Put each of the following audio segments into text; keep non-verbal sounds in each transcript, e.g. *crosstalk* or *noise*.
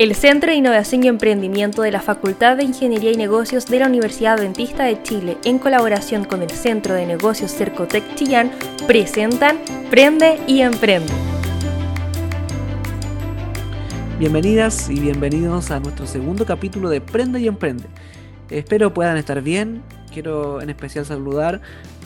El Centro de Innovación y Emprendimiento de la Facultad de Ingeniería y Negocios de la Universidad Adventista de Chile, en colaboración con el Centro de Negocios Cercotec Chillán, presentan Prende y Emprende. Bienvenidas y bienvenidos a nuestro segundo capítulo de Prende y Emprende. Espero puedan estar bien. Quiero en especial saludar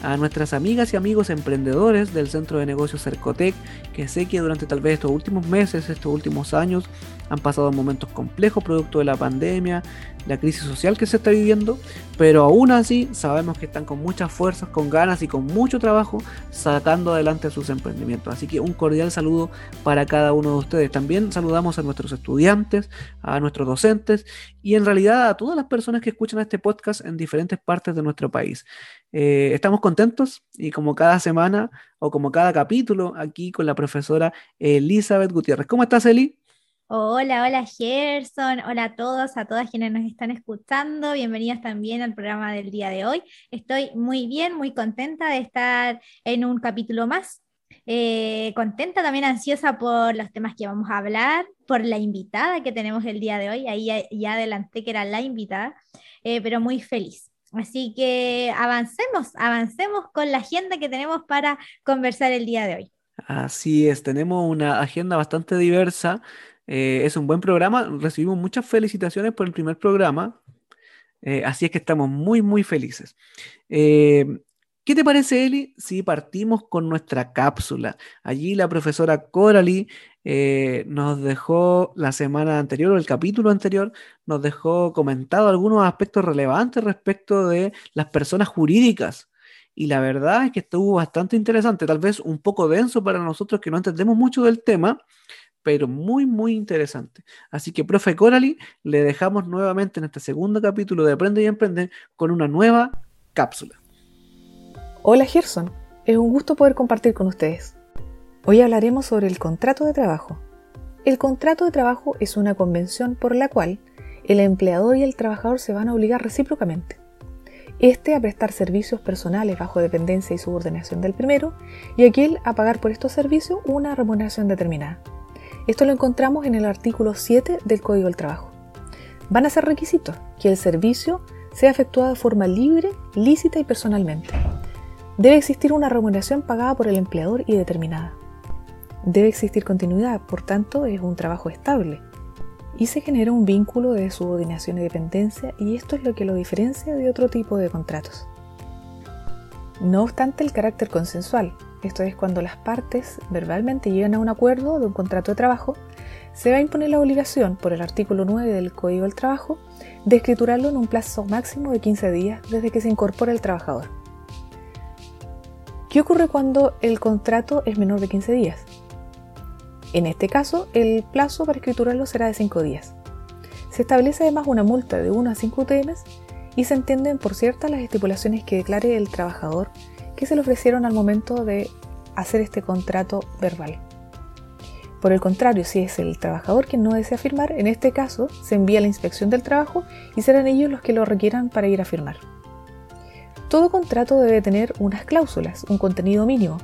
a nuestras amigas y amigos emprendedores del Centro de Negocios Cercotec, que sé que durante tal vez estos últimos meses, estos últimos años, han pasado momentos complejos producto de la pandemia, la crisis social que se está viviendo, pero aún así sabemos que están con muchas fuerzas, con ganas y con mucho trabajo sacando adelante sus emprendimientos. Así que un cordial saludo para cada uno de ustedes. También saludamos a nuestros estudiantes, a nuestros docentes y en realidad a todas las personas que escuchan este podcast en diferentes partes de nuestro país. Eh, estamos contentos y como cada semana o como cada capítulo aquí con la profesora Elizabeth Gutiérrez. ¿Cómo estás, Eli? Hola, hola Gerson, hola a todos, a todas quienes nos están escuchando, bienvenidos también al programa del día de hoy. Estoy muy bien, muy contenta de estar en un capítulo más, eh, contenta, también ansiosa por los temas que vamos a hablar, por la invitada que tenemos el día de hoy, ahí ya, adelanté que era la invitada, eh, pero muy feliz. Así que avancemos, avancemos con la agenda que tenemos para conversar el día de hoy. Así es, tenemos una agenda bastante diversa. Eh, es un buen programa. Recibimos muchas felicitaciones por el primer programa. Eh, así es que estamos muy, muy felices. Eh, ¿Qué te parece, Eli, si partimos con nuestra cápsula? Allí la profesora Coralie nos dejó la semana anterior o el capítulo anterior, nos dejó comentado algunos aspectos relevantes respecto de las personas jurídicas. Y la verdad es que estuvo bastante interesante, tal vez un poco denso para nosotros que no entendemos mucho del tema, pero muy, muy interesante. Así que, profe Coralie, le dejamos nuevamente en este segundo capítulo de Aprende y Emprende con una nueva cápsula. Hola Gerson, es un gusto poder compartir con ustedes. Hoy hablaremos sobre el contrato de trabajo. El contrato de trabajo es una convención por la cual el empleador y el trabajador se van a obligar recíprocamente. Este a prestar servicios personales bajo dependencia y subordinación del primero y aquel a pagar por estos servicios una remuneración determinada. Esto lo encontramos en el artículo 7 del Código del Trabajo. Van a ser requisitos que el servicio sea efectuado de forma libre, lícita y personalmente. Debe existir una remuneración pagada por el empleador y determinada. Debe existir continuidad, por tanto es un trabajo estable. Y se genera un vínculo de subordinación y dependencia y esto es lo que lo diferencia de otro tipo de contratos. No obstante el carácter consensual, esto es cuando las partes verbalmente llegan a un acuerdo de un contrato de trabajo, se va a imponer la obligación por el artículo 9 del Código del Trabajo de escriturarlo en un plazo máximo de 15 días desde que se incorpora el trabajador. ¿Qué ocurre cuando el contrato es menor de 15 días? En este caso, el plazo para escriturarlo será de 5 días. Se establece además una multa de 1 a 5 UTMs y se entienden por ciertas las estipulaciones que declare el trabajador que se le ofrecieron al momento de hacer este contrato verbal. Por el contrario, si es el trabajador quien no desea firmar, en este caso se envía a la inspección del trabajo y serán ellos los que lo requieran para ir a firmar. Todo contrato debe tener unas cláusulas, un contenido mínimo,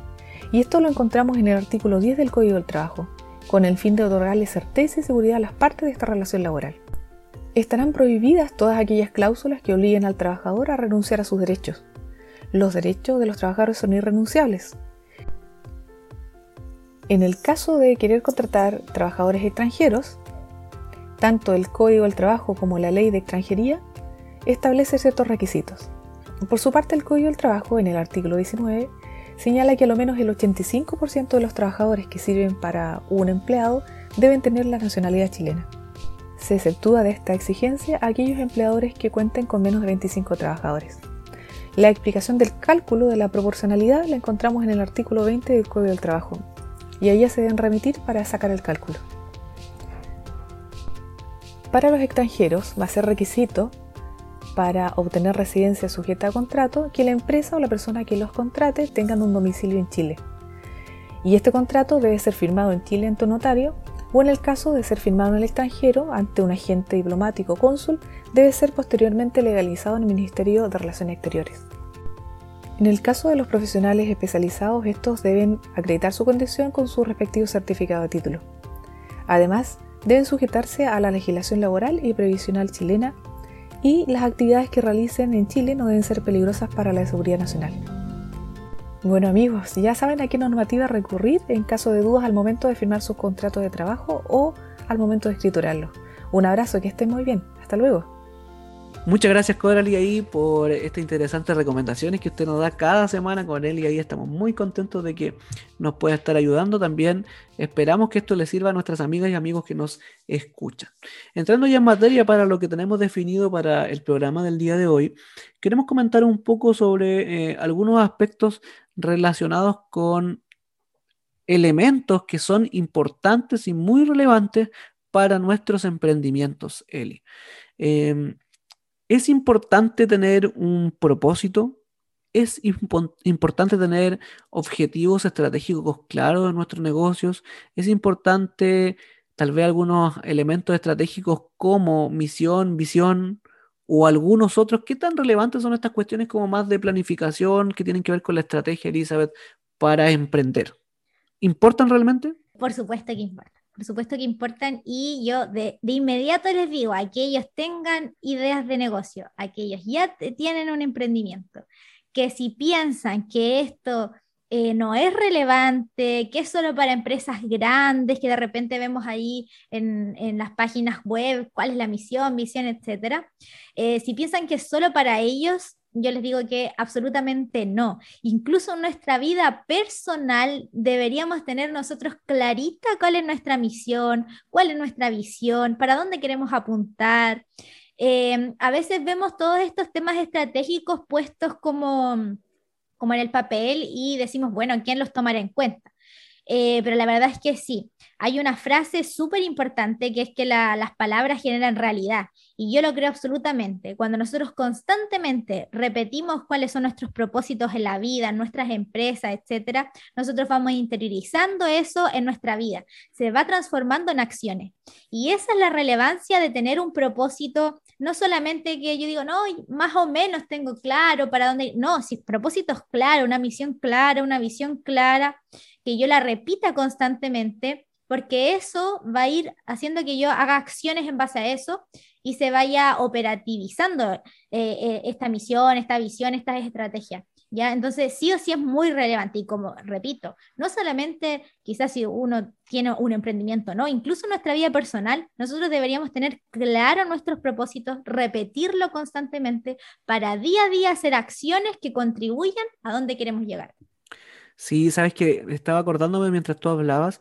y esto lo encontramos en el artículo 10 del Código del Trabajo, con el fin de otorgarle certeza y seguridad a las partes de esta relación laboral. Estarán prohibidas todas aquellas cláusulas que obliguen al trabajador a renunciar a sus derechos, los derechos de los trabajadores son irrenunciables. En el caso de querer contratar trabajadores extranjeros, tanto el Código del Trabajo como la Ley de Extranjería establece ciertos requisitos. Por su parte, el Código del Trabajo, en el artículo 19, señala que al menos el 85% de los trabajadores que sirven para un empleado deben tener la nacionalidad chilena. Se exceptúa de esta exigencia a aquellos empleadores que cuenten con menos de 25 trabajadores. La explicación del cálculo de la proporcionalidad la encontramos en el artículo 20 del Código del Trabajo y ahí se deben remitir para sacar el cálculo. Para los extranjeros va a ser requisito para obtener residencia sujeta a contrato que la empresa o la persona que los contrate tengan un domicilio en Chile. Y este contrato debe ser firmado en Chile ante un notario o en el caso de ser firmado en el extranjero ante un agente diplomático o cónsul, debe ser posteriormente legalizado en el Ministerio de Relaciones Exteriores. En el caso de los profesionales especializados, estos deben acreditar su condición con su respectivo certificado de título. Además, deben sujetarse a la legislación laboral y previsional chilena y las actividades que realicen en Chile no deben ser peligrosas para la seguridad nacional. Bueno amigos, ya saben a qué normativa recurrir en caso de dudas al momento de firmar sus contratos de trabajo o al momento de escriturarlos. Un abrazo, que estén muy bien. Hasta luego. Muchas gracias Coralie ahí por estas interesantes recomendaciones que usted nos da cada semana con él y ahí estamos muy contentos de que nos pueda estar ayudando también. Esperamos que esto le sirva a nuestras amigas y amigos que nos escuchan. Entrando ya en materia para lo que tenemos definido para el programa del día de hoy, queremos comentar un poco sobre eh, algunos aspectos relacionados con elementos que son importantes y muy relevantes para nuestros emprendimientos, Eli. Em, es importante tener un propósito, es importante tener objetivos estratégicos claros en nuestros negocios, es importante tal vez algunos elementos estratégicos como misión, visión o algunos otros. ¿Qué tan relevantes son estas cuestiones como más de planificación que tienen que ver con la estrategia, Elizabeth, para emprender? ¿Importan realmente? Por supuesto que importan por supuesto que importan y yo de, inmediato les digo, aquellos tengan ideas de negocio, aquellos ya tienen un emprendimiento, que si piensan que esto eh, no es relevante, que es solo para empresas grandes, que de repente vemos ahí en, las páginas web cuál es la misión, visión, etcétera, eh, si piensan que es solo para ellos, yo les digo que absolutamente no. Incluso en nuestra vida personal deberíamos tener nosotros clarita cuál es nuestra misión, cuál es nuestra visión, para dónde queremos apuntar. Em, a veces vemos todos estos temas estratégicos puestos como, como en el papel y decimos, bueno, ¿quién los tomará en cuenta? Eh, pero la verdad es que sí. Hay una frase súper importante que es que las palabras generan realidad. Y yo lo creo absolutamente. Cuando nosotros constantemente repetimos cuáles son nuestros propósitos en la vida, en nuestras empresas, etcétera, nosotros vamos interiorizando eso en nuestra vida. Se va transformando en acciones. Y esa es la relevancia de tener un propósito, no solamente que yo digo, no, más o menos tengo claro para dónde, no, si propósitos claros, una misión clara, una visión clara, que yo la repita constantemente porque eso va a ir haciendo que yo haga acciones en base a eso y se vaya operativizando eh, eh, esta misión, esta visión, esta estrategia. ¿Ya? Entonces, sí o sí es muy relevante y como repito, no solamente quizás si uno tiene un emprendimiento, no, incluso en nuestra vida personal, nosotros deberíamos tener claro nuestros propósitos, repetirlo constantemente para día a día hacer acciones que contribuyan a donde queremos llegar. Sí, sabes que estaba acordándome mientras tú hablabas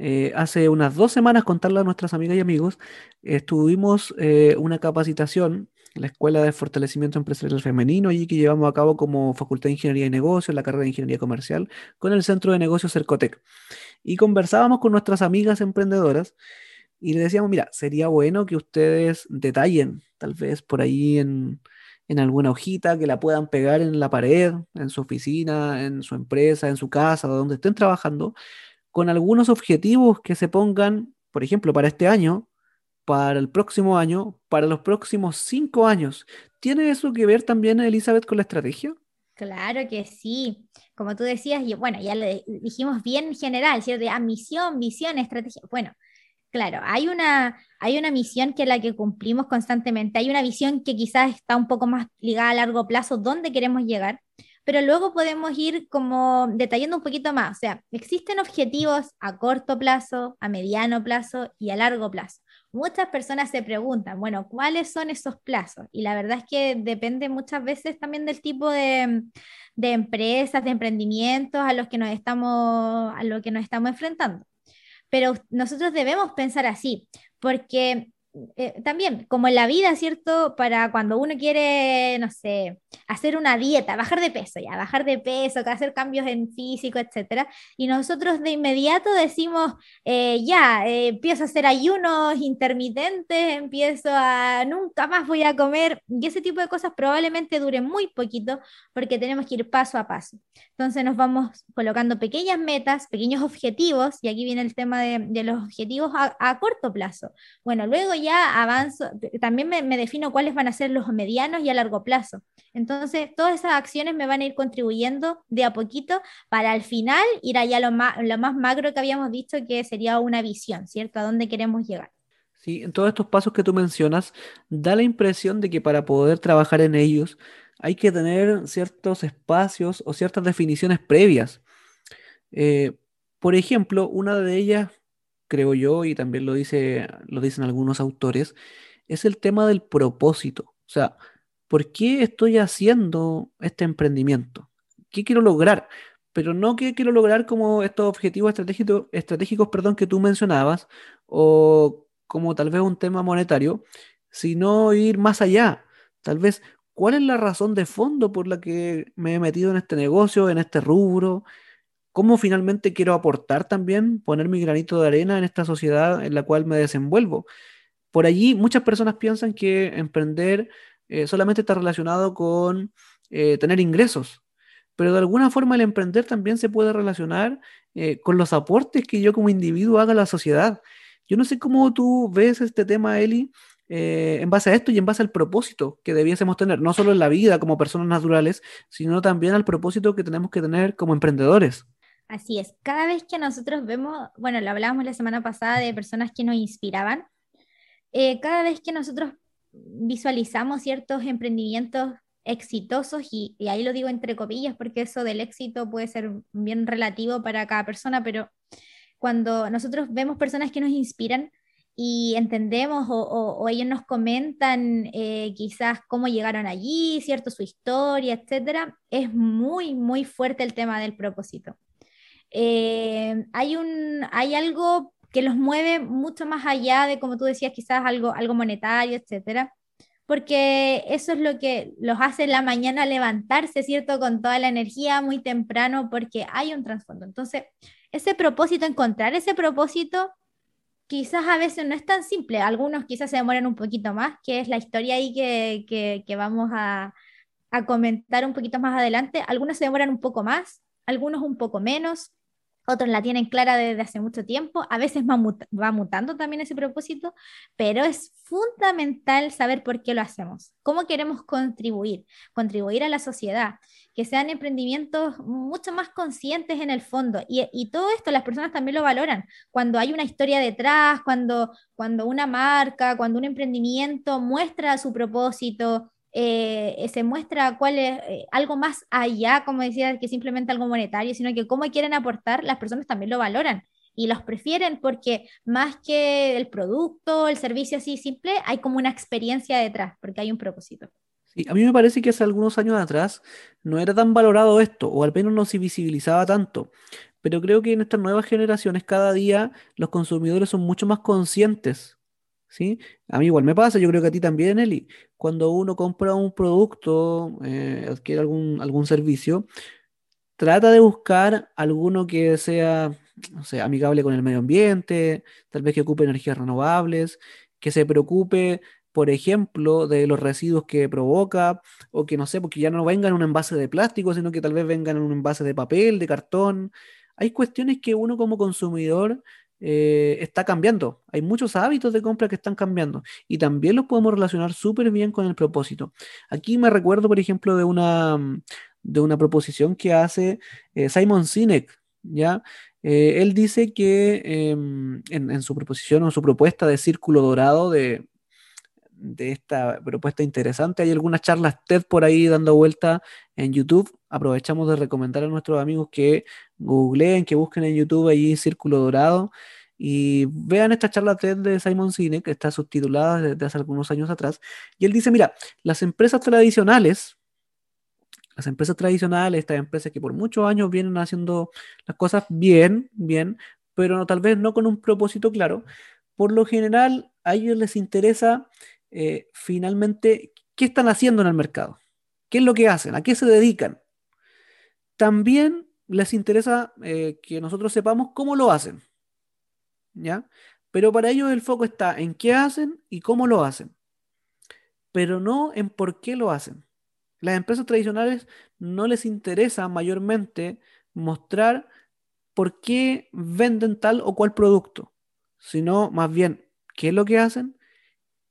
eh, hace unas dos semanas, contarle a nuestras amigas y amigos, estuvimos eh, una capacitación la Escuela de Fortalecimiento Empresarial Femenino, allí que llevamos a cabo como Facultad de Ingeniería y Negocios, la carrera de Ingeniería Comercial, con el Centro de Negocios Cercotec. Y conversábamos con nuestras amigas emprendedoras y le decíamos, mira, sería bueno que ustedes detallen, tal vez por ahí en, en alguna hojita, que la puedan pegar en la pared, en su oficina, en su empresa, en su casa, donde estén trabajando, con algunos objetivos que se pongan, por ejemplo, para este año, para el próximo año, para los próximos cinco años. ¿Tiene eso que ver también, Elizabeth, con la estrategia? Claro que sí. Como tú decías, bueno, ya lo dijimos bien general, ¿cierto? De misión, visión, estrategia. Bueno, claro, hay una, hay una misión que es la que cumplimos constantemente. Hay una visión que quizás está un poco más ligada a largo plazo, dónde queremos llegar pero luego podemos ir como detallando un poquito más. O sea, existen objetivos a corto plazo, a mediano plazo y a largo plazo. Muchas personas se preguntan, bueno, ¿cuáles son esos plazos? Y la verdad es que depende muchas veces también del tipo de, de empresas, de emprendimientos a los que nos estamos, a lo que nos estamos enfrentando. Pero nosotros debemos pensar así, porque eh, también, como en la vida, ¿cierto? Para cuando uno quiere, no sé, hacer una dieta, bajar de peso, ya, bajar de peso, hacer cambios en físico, etcétera. Y nosotros de inmediato decimos, eh, ya, eh, empiezo a hacer ayunos intermitentes, empiezo a, nunca más voy a comer. Y ese tipo de cosas probablemente dure muy poquito porque tenemos que ir paso a paso. Entonces nos vamos colocando pequeñas metas, pequeños objetivos, y aquí viene el tema de, los objetivos a, a corto plazo. Bueno, luego ya avanzo, también me, defino cuáles van a ser los medianos y a largo plazo. Entonces, todas esas acciones me van a ir contribuyendo de a poquito para al final ir allá lo más, lo más macro que habíamos visto, que sería una visión, ¿cierto? A dónde queremos llegar. Sí, en todos estos pasos que tú mencionas, da la impresión de que para poder trabajar en ellos hay que tener ciertos espacios o ciertas definiciones previas. Eh, por ejemplo, una de ellas, creo yo, y también lo dice, lo dicen algunos autores, es el tema del propósito. O sea, ¿por qué estoy haciendo este emprendimiento? ¿Qué quiero lograr? Pero no qué quiero lograr como estos objetivos estratégicos, estratégicos perdón, que tú mencionabas, o como tal vez un tema monetario, sino ir más allá. Tal vez, ¿cuál es la razón de fondo por la que me he metido en este negocio, en este rubro? ¿Cómo finalmente quiero aportar también, poner mi granito de arena en esta sociedad en la cual me desenvuelvo? Por allí muchas personas piensan que emprender eh, solamente está relacionado con eh, tener ingresos, pero de alguna forma el emprender también se puede relacionar eh, con los aportes que yo como individuo haga a la sociedad. Yo no sé cómo tú ves este tema, Eli, en base a esto y en base al propósito que debiésemos tener, no solo en la vida como personas naturales, sino también al propósito que tenemos que tener como emprendedores. Así es, cada vez que nosotros vemos, bueno, lo hablábamos la semana pasada de personas que nos inspiraban, eh, cada vez que nosotros visualizamos ciertos emprendimientos exitosos, y, ahí lo digo entre comillas porque eso del éxito puede ser bien relativo para cada persona, pero cuando nosotros vemos personas que nos inspiran y entendemos o, ellos nos comentan eh, quizás cómo llegaron allí, ¿cierto? Su historia, etcétera, es muy, muy fuerte el tema del propósito. Eh, hay, un, hay algo que los mueve mucho más allá de, como tú decías, quizás algo, algo monetario, etcétera, porque eso es lo que los hace en la mañana levantarse, ¿cierto? Con toda la energía muy temprano, porque hay un trasfondo. Entonces, ese propósito, encontrar ese propósito, quizás a veces no es tan simple. Algunos quizás se demoran un poquito más, que es la historia ahí que, vamos a, a comentar un poquito más adelante. Algunos se demoran un poco más, algunos un poco menos otros la tienen clara desde hace mucho tiempo, a veces va, mutando también ese propósito, pero es fundamental saber por qué lo hacemos, cómo queremos contribuir, contribuir a la sociedad, que sean emprendimientos mucho más conscientes en el fondo. Y, todo esto las personas también lo valoran, cuando hay una historia detrás, cuando, cuando una marca, cuando un emprendimiento muestra su propósito, eh, se muestra cuál es eh, algo más allá, como decía, que simplemente algo monetario, sino que cómo quieren aportar, las personas también lo valoran y los prefieren porque más que el producto, el servicio así simple, hay como una experiencia detrás, porque hay un propósito. Sí, a mí me parece que hace algunos años atrás no era tan valorado esto, o al menos no se visibilizaba tanto. Pero creo que en estas nuevas generaciones cada día los consumidores son mucho más conscientes ¿sí? A mí igual me pasa, yo creo que a ti también, Eli. Cuando uno compra un producto, eh, adquiere algún, algún servicio, trata de buscar alguno que sea, no sé, amigable con el medio ambiente, tal vez que ocupe energías renovables, que se preocupe, por ejemplo, de los residuos que provoca, o que no sé, porque ya no venga en un envase de plástico, sino que tal vez vengan en un envase de papel, de cartón. Hay cuestiones que uno como consumidor eh, está cambiando. Hay muchos hábitos de compra que están cambiando y también los podemos relacionar súper bien con el propósito. Aquí me recuerdo, por ejemplo, de una, de una proposición que hace eh, Simon Sinek, ¿ya? Eh, él dice que em, en, en, su proposición o su propuesta de círculo dorado de, de esta propuesta interesante. Hay algunas charlas TED por ahí dando vuelta en YouTube. Aprovechamos de recomendar a nuestros amigos que googleen, que busquen en YouTube allí Círculo Dorado y vean esta charla TED de Simon Sinek, que está subtitulada desde hace algunos años atrás. Y él dice, mira, las empresas tradicionales, las empresas tradicionales, estas empresas que por muchos años vienen haciendo las cosas bien, bien, pero tal vez no con un propósito claro, por lo general a ellos les interesa eh, finalmente, ¿qué están haciendo en el mercado? ¿Qué es lo que hacen? ¿A qué se dedican? También les interesa eh, que nosotros sepamos cómo lo hacen. ¿Ya? Pero para ellos el foco está en qué hacen y cómo lo hacen. Pero no en por qué lo hacen. Las empresas tradicionales no les interesa mayormente mostrar por qué venden tal o cual producto, sino más bien qué es lo que hacen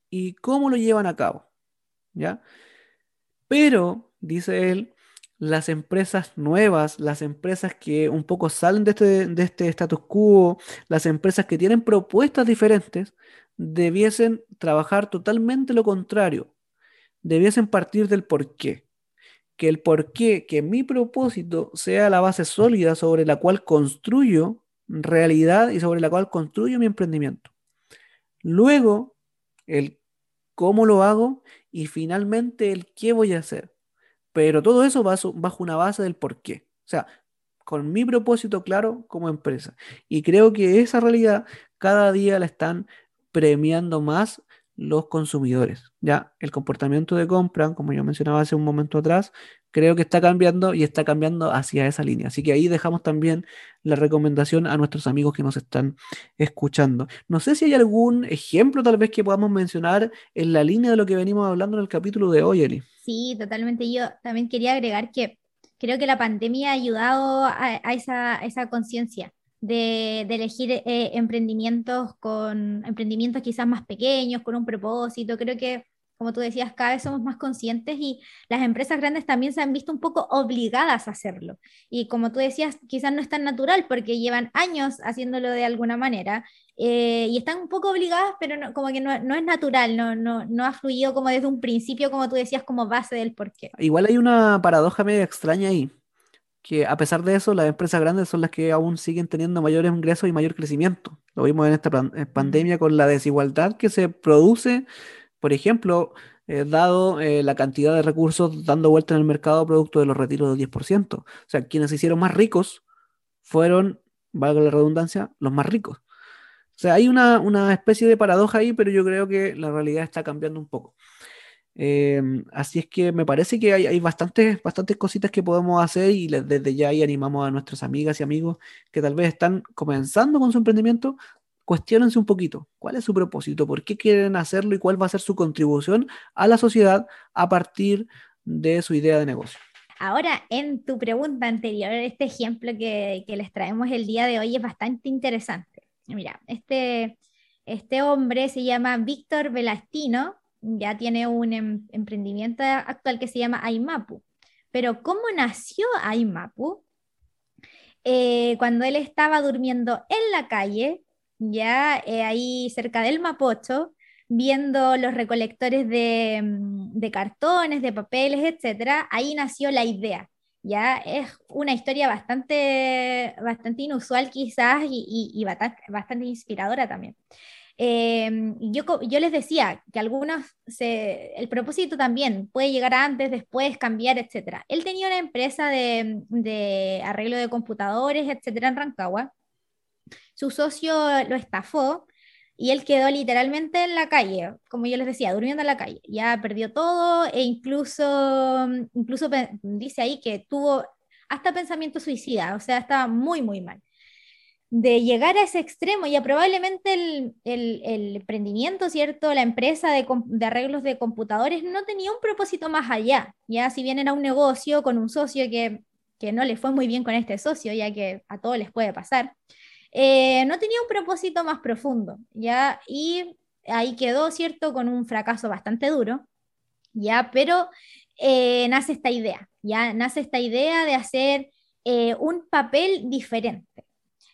y cómo lo llevan a cabo. ¿Ya? Pero, dice él, las empresas nuevas, las empresas que un poco salen de este, de este status quo, las empresas que tienen propuestas diferentes, debiesen trabajar totalmente lo contrario. Debiesen partir del por qué. Que el por qué, que mi propósito sea la base sólida sobre la cual construyo realidad y sobre la cual construyo mi emprendimiento. Luego, el cómo lo hago y finalmente el qué voy a hacer. Pero todo eso bajo, bajo una base del por qué. O sea, con mi propósito claro como empresa. Y creo que esa realidad cada día la están premiando más los consumidores. Ya el comportamiento de compra, como yo mencionaba hace un momento atrás, creo que está cambiando y está cambiando hacia esa línea. Así que ahí dejamos también la recomendación a nuestros amigos que nos están escuchando. No sé si hay algún ejemplo tal vez que podamos mencionar en la línea de lo que venimos hablando en el capítulo de hoy, Eli. Sí, totalmente. Yo también quería agregar que creo que la pandemia ha ayudado a, esa, esa conciencia. De, elegir eh, emprendimientos con emprendimientos quizás más pequeños, con un propósito. Creo que como tú decías, cada vez somos más conscientes y las empresas grandes también se han visto un poco obligadas a hacerlo. Y como tú decías, quizás no es tan natural porque llevan años haciéndolo de alguna manera eh, y están un poco obligadas, pero como que no, es natural, no, no, no ha fluido como desde un principio, como tú decías, como base del porqué. Igual hay una paradoja medio extraña ahí, que a pesar de eso, las empresas grandes son las que aún siguen teniendo mayores ingresos y mayor crecimiento. Lo vimos en esta pandemia con la desigualdad que se produce por ejemplo, eh, dado eh, la cantidad de recursos dando vuelta en el mercado producto de los retiros del 10%. O sea, quienes se hicieron más ricos fueron, valga la redundancia, los más ricos. O sea, hay una, especie de paradoja ahí, pero yo creo que la realidad está cambiando un poco. Em, así es que me parece que hay, bastantes, bastantes cositas que podemos hacer y desde ya ahí animamos a nuestras amigas y amigos que tal vez están comenzando con su emprendimiento cuestionense un poquito cuál es su propósito, por qué quieren hacerlo y cuál va a ser su contribución a la sociedad a partir de su idea de negocio. Ahora, en tu pregunta anterior, este ejemplo que, les traemos el día de hoy es bastante interesante. Mira, este, este hombre se llama Víctor Velastino, ya tiene un em, emprendimiento actual que se llama Aimapu. Pero ¿cómo nació Aimapu? Eh, cuando él estaba durmiendo en la calle, ya eh, ahí cerca del Mapocho, viendo los recolectores mm, de, cartones, de papeles, etcétera, ahí nació la idea. Ya es una historia bastante, bastante inusual quizás y, bastante, inspiradora también. Em, yo, yo, les decía que algunos, el propósito también puede llegar antes, después, cambiar, etc. Él tenía una empresa de, de arreglo de computadores, etcétera, en Rancagua, su socio lo estafó y él quedó literalmente en la calle, como yo les decía, durmiendo en la calle. Ya perdió todo e incluso, incluso dice ahí que tuvo hasta pensamiento suicida, o sea, estaba muy, muy mal. De llegar a ese extremo, ya probablemente el, el, emprendimiento, ¿cierto? La empresa de, de, arreglos de computadores no tenía un propósito más allá, ya si bien era un negocio con un socio que, que no le fue muy bien con este socio, ya que a todos les puede pasar. Eh, no tenía un propósito más profundo, ¿ya? Y ahí quedó, ¿cierto? Con un fracaso bastante duro, ¿ya? Pero eh, nace esta idea, ¿ya? Nace esta idea de hacer eh, un papel diferente.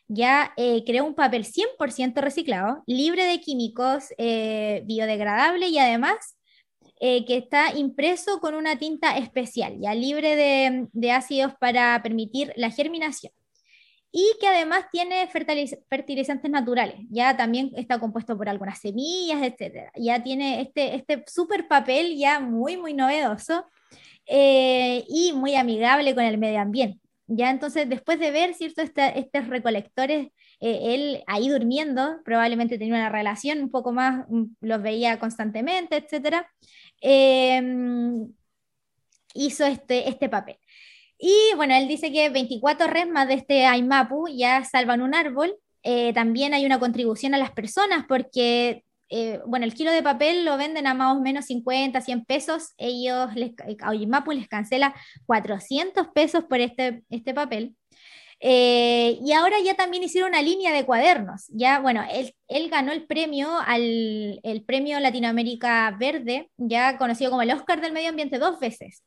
Ya creó un papel 100% reciclado, libre de químicos, biodegradable y además que está impreso con una tinta especial, ya libre de ácidos para permitir la germinación y que además tiene fertilizantes naturales. Ya también está compuesto por algunas semillas, etc. Ya tiene este, este super papel ya muy, muy novedoso eh, y muy amigable con el medio ambiente. Ya entonces, después de ver cierto, estos recolectores, eh, él ahí durmiendo, probablemente tenía una relación un poco más, mm, los veía constantemente, etc. Em, hizo este, este papel. Y bueno, él dice que 24 resmas de este Aimapu ya salvan un árbol. Eh, también hay una contribución a las personas porque, eh, bueno, el kilo de papel lo venden a más o menos 50, 100 pesos. Ellos, les, a Aimapu les cancela 400 pesos por este, este papel. Eh, y ahora ya también hicieron una línea de cuadernos. Ya, bueno, él, él ganó el premio al el premio Latinoamérica Verde, ya conocido como el Oscar del Medio Ambiente dos veces.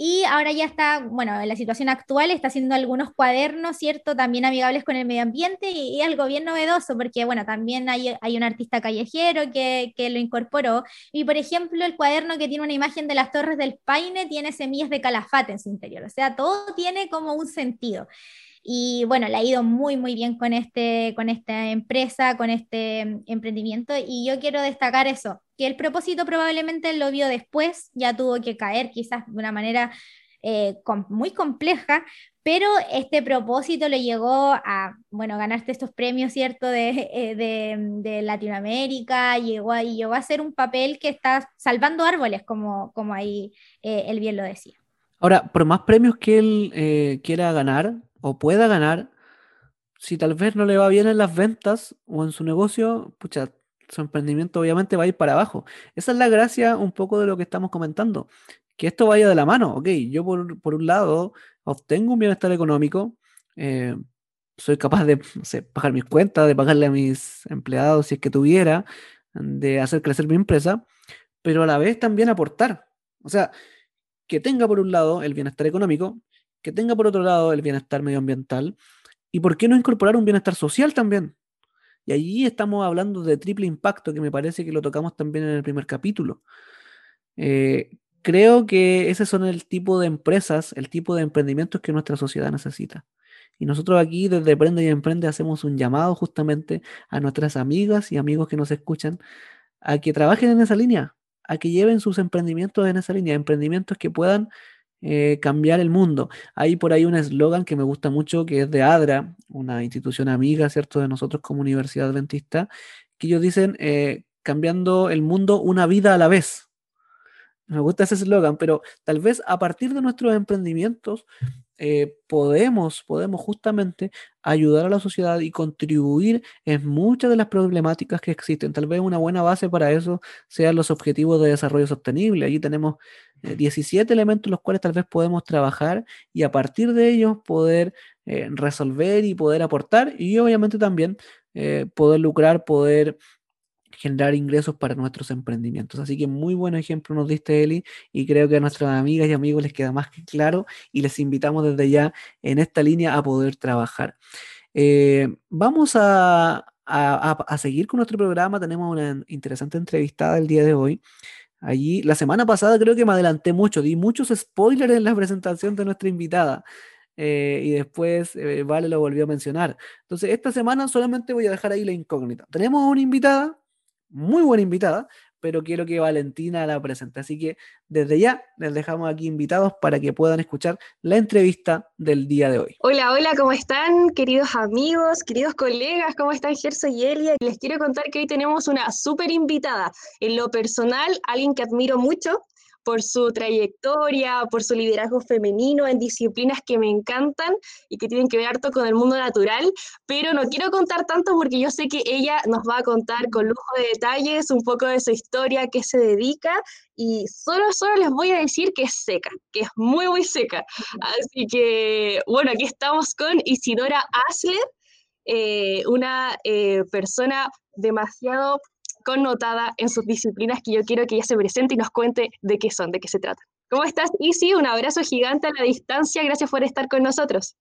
Y ahora ya está, bueno, en la situación actual está haciendo algunos cuadernos, ¿cierto? También amigables con el medio ambiente y, algo bien novedoso, porque, bueno, también hay, hay un artista callejero que, que, lo incorporó. Y, por ejemplo, el cuaderno que tiene una imagen de las Torres del Paine tiene semillas de calafate en su interior, o sea, todo tiene como un sentido. Y bueno, le ha ido muy, muy bien con, este, con esta empresa, con este mm, emprendimiento. Y yo quiero destacar eso, que el propósito probablemente lo vio después, ya tuvo que caer quizás de una manera eh, muy compleja, pero este propósito le llegó a, bueno, ganarte estos premios, ¿cierto?, de, *laughs* eh, de, Latinoamérica, llegó a, llegó a ser un papel que está salvando árboles, como, como ahí eh, él bien lo decía. Ahora, por más premios que él quiera ganar, o pueda ganar, si tal vez no le va bien en las ventas o en su negocio, pucha, su emprendimiento obviamente va a ir para abajo. Esa es la gracia un poco de lo que estamos comentando, que esto vaya de la mano. Ok, yo por, un lado obtengo un bienestar económico, eh, soy capaz de pagar mis cuentas, de pagarle a mis empleados si es que tuviera, de hacer crecer mi empresa, pero a la vez también aportar. O sea, que tenga por un lado el bienestar económico, que tenga por otro lado el bienestar medioambiental y por qué no incorporar un bienestar social también. Y allí estamos hablando de triple impacto, que me parece que lo tocamos también en el primer capítulo. Eh, creo que ese son el tipo de empresas, el tipo de emprendimientos que nuestra sociedad necesita. Y nosotros aquí desde Prende y Emprende hacemos un llamado justamente a nuestras amigas y amigos que nos escuchan a que trabajen en esa línea, a que lleven sus emprendimientos en esa línea, emprendimientos que puedan eh, cambiar el mundo. Hay por ahí un eslogan que me gusta mucho, que es de ADRA, una institución amiga, ¿cierto?, de nosotros como Universidad Adventista, que ellos dicen, eh, cambiando el mundo una vida a la vez. Me gusta ese eslogan, pero tal vez a partir de nuestros emprendimientos eh, podemos, podemos justamente ayudar a la sociedad y contribuir en muchas de las problemáticas que existen. Tal vez una buena base para eso sean los objetivos de desarrollo sostenible. Allí tenemos 17 eh, elementos los cuales tal vez podemos trabajar y a partir de ellos poder eh, resolver y poder aportar y obviamente también poder lucrar, poder generar ingresos para nuestros emprendimientos. Así que muy buen ejemplo nos diste, Eli, y creo que a nuestras amigas y amigos les queda más que claro y les invitamos desde ya en esta línea a poder trabajar. Eh, vamos a, seguir con nuestro programa. Tenemos una interesante entrevistada el día de hoy. Allí, la semana pasada creo que me adelanté mucho, di muchos spoilers en la presentación de nuestra invitada. Eh, y después eh, Vale lo volvió a mencionar. Entonces, esta semana solamente voy a dejar ahí la incógnita. Tenemos una invitada, muy buena invitada, pero quiero que Valentina la presente. Así que desde ya les dejamos aquí invitados para que puedan escuchar la entrevista del día de hoy. Hola, hola, ¿cómo están queridos amigos, queridos colegas? ¿Cómo están Gerso y Elia? Les quiero contar que hoy tenemos una súper invitada. En lo personal, alguien que admiro mucho, por su trayectoria, por su liderazgo femenino en disciplinas que me encantan y que tienen que ver harto con el mundo natural, pero no quiero contar tanto porque yo sé que ella nos va a contar con lujo de detalles un poco de su historia, qué se dedica y solo, solo les voy a decir que es seca, que es muy, muy seca. Así que, bueno, aquí estamos con Isidora Asler, eh, una eh, persona demasiado connotada en sus disciplinas que yo quiero que ella se presente y nos cuente de qué son, de qué se trata. ¿Cómo estás, Isi? Un abrazo gigante a la distancia. Gracias por estar con nosotros.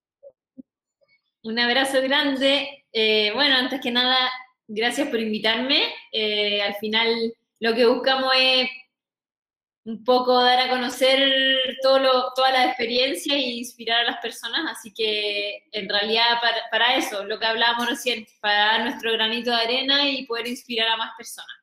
Un abrazo grande. Eh, bueno, antes que nada, gracias por invitarme. Eh, al final lo que buscamos es un poco dar a conocer todo toda la experiencia e inspirar a las personas, así que en realidad para, eso, lo que hablábamos recién, para dar nuestro granito de arena y poder inspirar a más personas.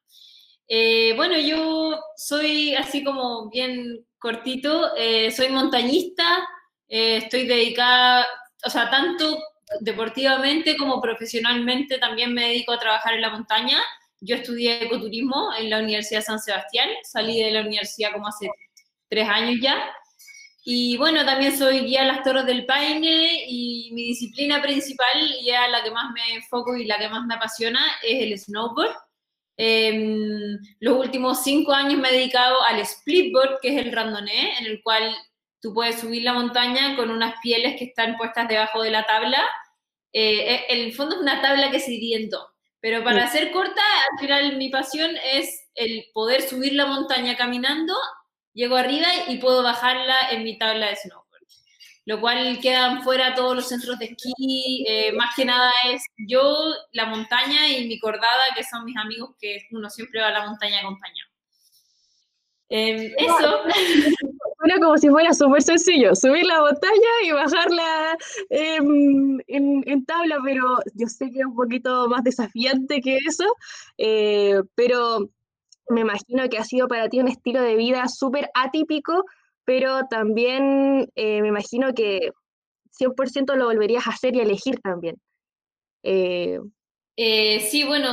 Eh, bueno, yo soy así como bien cortito, eh, soy montañista, eh, estoy dedicada, o sea, tanto deportivamente como profesionalmente también me dedico a trabajar en la montaña. Yo estudié ecoturismo en la Universidad de San Sebastián, salí de la universidad como hace tres años ya. Y bueno, también soy guía en las Torres del Paine y mi disciplina principal, y a la que más me enfoco y la que más me apasiona, es el snowboard. Eh, los últimos cinco años me he dedicado al splitboard, que es el randonnée, en el cual tú puedes subir la montaña con unas pieles que están puestas debajo de la tabla. Eh, en el fondo es una tabla que se divide en dos. Pero para ser corta, al final mi pasión es el poder subir la montaña caminando llego arriba y puedo bajarla en mi tabla de snowboard. Lo cual quedan fuera todos los centros de esquí, eh, más que nada es yo, la montaña y mi cordada, que son mis amigos que uno siempre va a la montaña acompañado. Em, eso. *laughs* Suena como si fuera súper sencillo, subir la montaña y bajarla en, en, tabla, pero yo sé que es un poquito más desafiante que eso, eh, pero me imagino que ha sido para ti un estilo de vida súper atípico, pero también eh, me imagino que 100% lo volverías a hacer y elegir también. Eh, sí, bueno,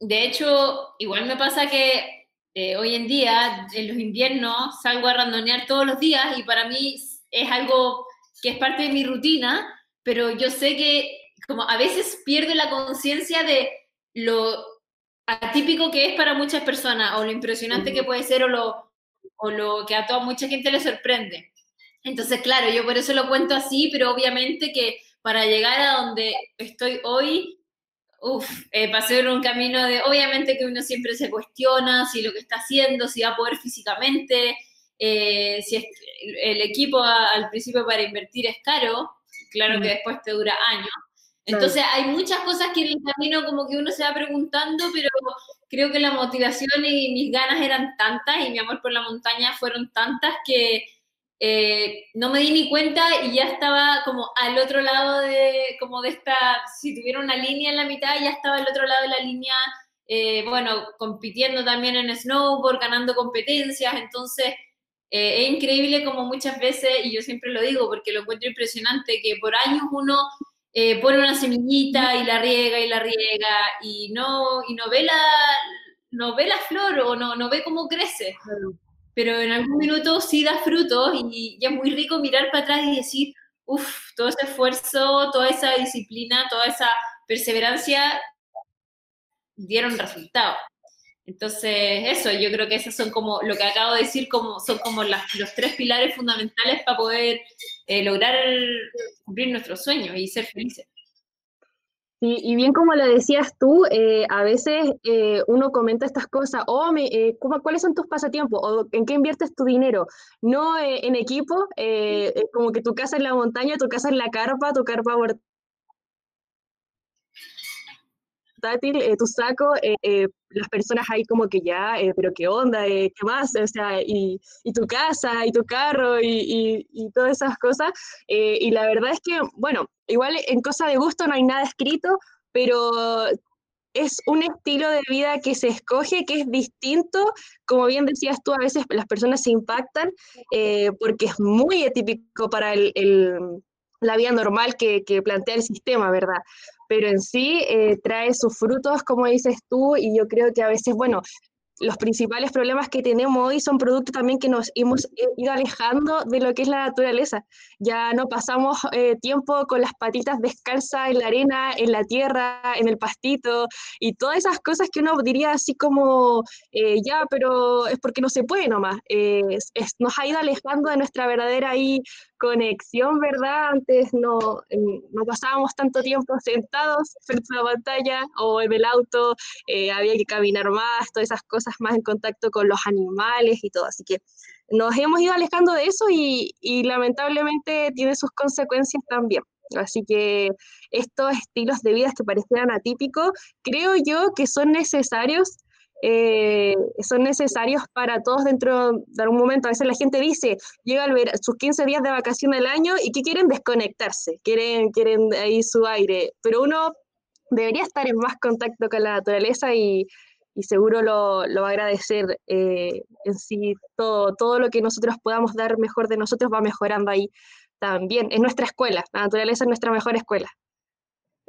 de hecho, igual me pasa que eh, hoy en día, en los inviernos, salgo a randonear todos los días y para mí es algo que es parte de mi rutina, pero yo sé que como a veces pierdo la conciencia de lo atípico que es para muchas personas o lo impresionante que puede ser o lo, o lo que a toda mucha gente le sorprende. Entonces, claro, yo por eso lo cuento así, pero obviamente que para llegar a donde estoy hoy, Uf, eh, pasé por un camino de, obviamente que uno siempre se cuestiona si lo que está haciendo, si va a poder físicamente, eh, si el equipo al principio para invertir es caro, claro que después te dura años. Entonces hay muchas cosas que en el camino como que uno se va preguntando, pero creo que la motivación y mis ganas eran tantas y mi amor por la montaña fueron tantas que eh, no me di ni cuenta y ya estaba como al otro lado de, como de esta, si tuviera una línea en la mitad, ya estaba al otro lado de la línea, eh, bueno, compitiendo también en snowboard, ganando competencias, entonces eh, es increíble como muchas veces, y yo siempre lo digo porque lo encuentro impresionante, que por años uno pone una semillita y la riega y la riega y no, y no ve la, no ve la flor o no, no ve cómo crece pero en algún minuto sí da frutos y ya es muy rico mirar para atrás y decir, uff, todo ese esfuerzo, toda esa disciplina, toda esa perseverancia dieron resultado. Entonces, eso, yo creo que esos son como, lo que acabo de decir, como, son como los tres pilares fundamentales para poder eh, lograr cumplir nuestros sueños y ser felices. Y, bien como lo decías tú, eh, a veces eh, uno comenta estas cosas, oh, me, eh, ¿cuáles son tus pasatiempos? ¿O en qué inviertes tu dinero? No en equipo, como que tu casa en la montaña, tu casa en la carpa, tu carpa portátil, tu saco, las personas ahí como que ya, pero qué onda, qué más, o sea, y, tu casa, y tu carro, y, todas esas cosas. y la verdad es que, bueno, igual en cosa de gusto no hay nada escrito, pero es un estilo de vida que se escoge, que es distinto. Como bien decías tú, a veces las personas se impactan eh, porque es muy atípico para la vida normal que, plantea el sistema, ¿verdad? Pero en sí eh, trae sus frutos, como dices tú, y yo creo que a veces, bueno, los principales problemas que tenemos hoy son productos también que nos hemos ido alejando de lo que es la naturaleza. Ya no pasamos eh, tiempo con las patitas descalzas en la arena, en la tierra, en el pastito y todas esas cosas que uno diría así como, eh, ya, pero es porque no se puede nomás. Eh, nos ha ido alejando de nuestra verdadera ahí conexión, ¿verdad? Antes no, no pasábamos tanto tiempo sentados frente a la pantalla o en el auto, eh, había que caminar más, todas esas cosas más en contacto con los animales y todo. Así que nos hemos ido alejando de eso y, y lamentablemente tiene sus consecuencias también. Así que estos estilos de vida que parecieran atípicos, creo yo que son necesarios eh, son necesarios para todos dentro de algún momento. A veces la gente dice, llega al ver sus 15 días de vacación del año y que quieren desconectarse, quieren, quieren ahí su aire, pero uno debería estar en más contacto con la naturaleza y, y seguro lo, lo, va a agradecer eh, en sí. Todo, todo lo que nosotros podamos dar mejor de nosotros va mejorando ahí también. Es nuestra escuela, la naturaleza es nuestra mejor escuela.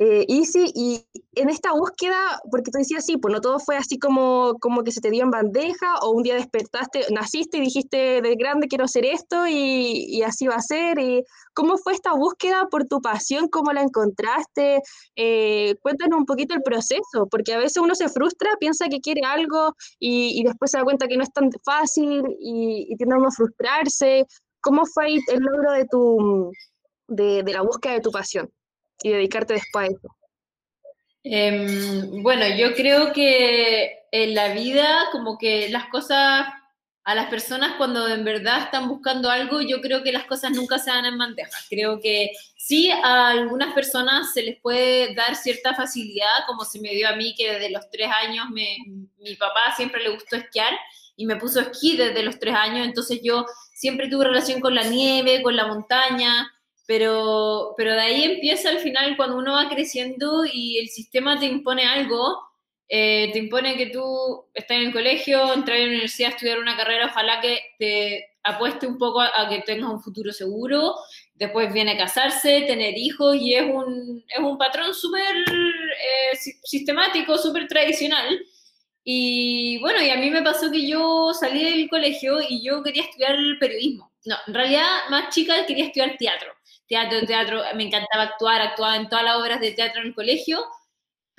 Eh, y en esta búsqueda, porque tú decías, sí, pues no todo fue así como, como que se te dio en bandeja, o un día despertaste, naciste y dijiste, de grande quiero hacer esto, y, así va a ser. Y, ¿Cómo fue esta búsqueda por tu pasión? ¿Cómo la encontraste? Eh, cuéntanos un poquito el proceso, porque a veces uno se frustra, piensa que quiere algo, y, después se da cuenta que no es tan fácil, y, y tiende a frustrarse. ¿Cómo fue el logro de, tu, de la búsqueda de tu pasión? Y dedicarte después a eso? Em, bueno, yo creo que en la vida como que las cosas a las personas cuando en verdad están buscando algo, yo creo que las cosas nunca se dan en bandeja. Creo que sí, a algunas personas se les puede dar cierta facilidad, como se me dio a mí, que desde los tres años me, mi papá siempre le gustó esquiar y me puso esquí desde los tres años, entonces yo siempre tuve relación con la nieve, con la montaña, pero, pero de ahí empieza al final cuando uno va creciendo y el sistema te impone algo eh, te impone que tú estás en el colegio, entrar a la universidad, estudiar una carrera, ojalá que te apueste un poco a, que tengas un futuro seguro, después viene casarse, tener hijos y es un, es un patrón súper eh, sistemático, súper tradicional. Y bueno, y a mí me pasó que yo salí del colegio y yo quería estudiar periodismo. No, en realidad más chica quería estudiar teatro. Teatro, teatro, me encantaba actuar, actuaba en todas las obras de teatro en el colegio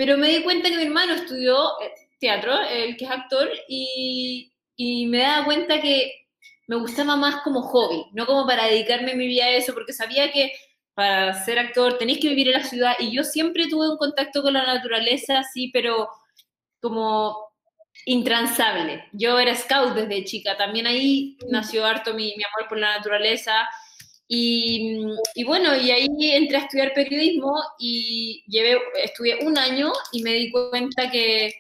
pero me di cuenta que mi hermano estudió eh, teatro, el que es actor, y, y me daba cuenta que me gustaba más como hobby, no como para dedicarme mi vida a eso, porque sabía que para ser actor tenéis que vivir en la ciudad y yo siempre tuve un contacto con la naturaleza, sí, pero como intransable. Yo era scout desde chica, también ahí nació harto mi, mi amor por la naturaleza y, y, bueno, y ahí entré a estudiar periodismo y llevé, estudié un año y me di cuenta que,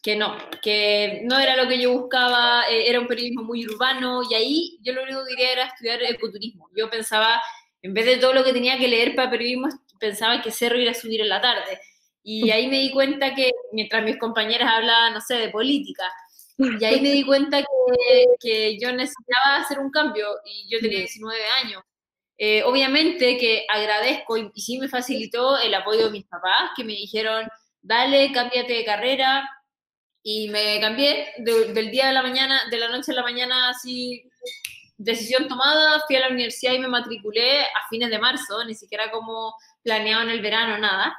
que no, que no era lo que yo buscaba, eh, era un periodismo muy urbano y ahí yo lo único que quería era estudiar ecoturismo. Yo pensaba, en vez de todo lo que tenía que leer para periodismo, pensaba que cerro iba a subir en la tarde. Y ahí me di cuenta que mientras mis compañeras hablaban, no sé, de política, y ahí me di cuenta que, que, yo necesitaba hacer un cambio y yo tenía 19 años. Eh, obviamente que agradezco y, sí me facilitó el apoyo de mis papás que me dijeron, dale, cámbiate de carrera. Y me cambié del día de la mañana, de la noche a la mañana, así, decisión tomada, fui a la universidad y me matriculé a fines de marzo, ni siquiera como planeado en el verano, nada.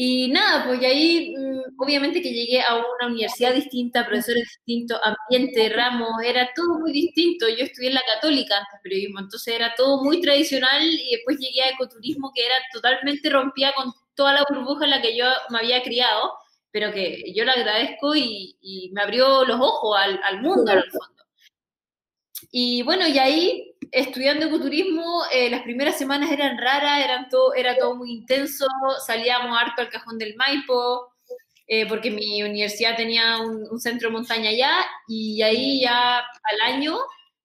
Y nada, pues ahí mm, obviamente que llegué a una universidad distinta, profesores distintos, ambiente, ramos, era todo muy distinto. Yo estudié en la católica antes periodismo, entonces era todo muy tradicional y después llegué a ecoturismo que era totalmente rompía con toda la burbuja en la que yo me había criado, pero que yo le agradezco y, me abrió los ojos al, al mundo el fondo. Y bueno, y ahí estudiando ecoturismo, eh, las primeras semanas eran raras, eran todo, era todo muy intenso, salíamos harto al cajón del Maipo, eh, porque mi universidad tenía un, centro montaña allá, y ahí ya al año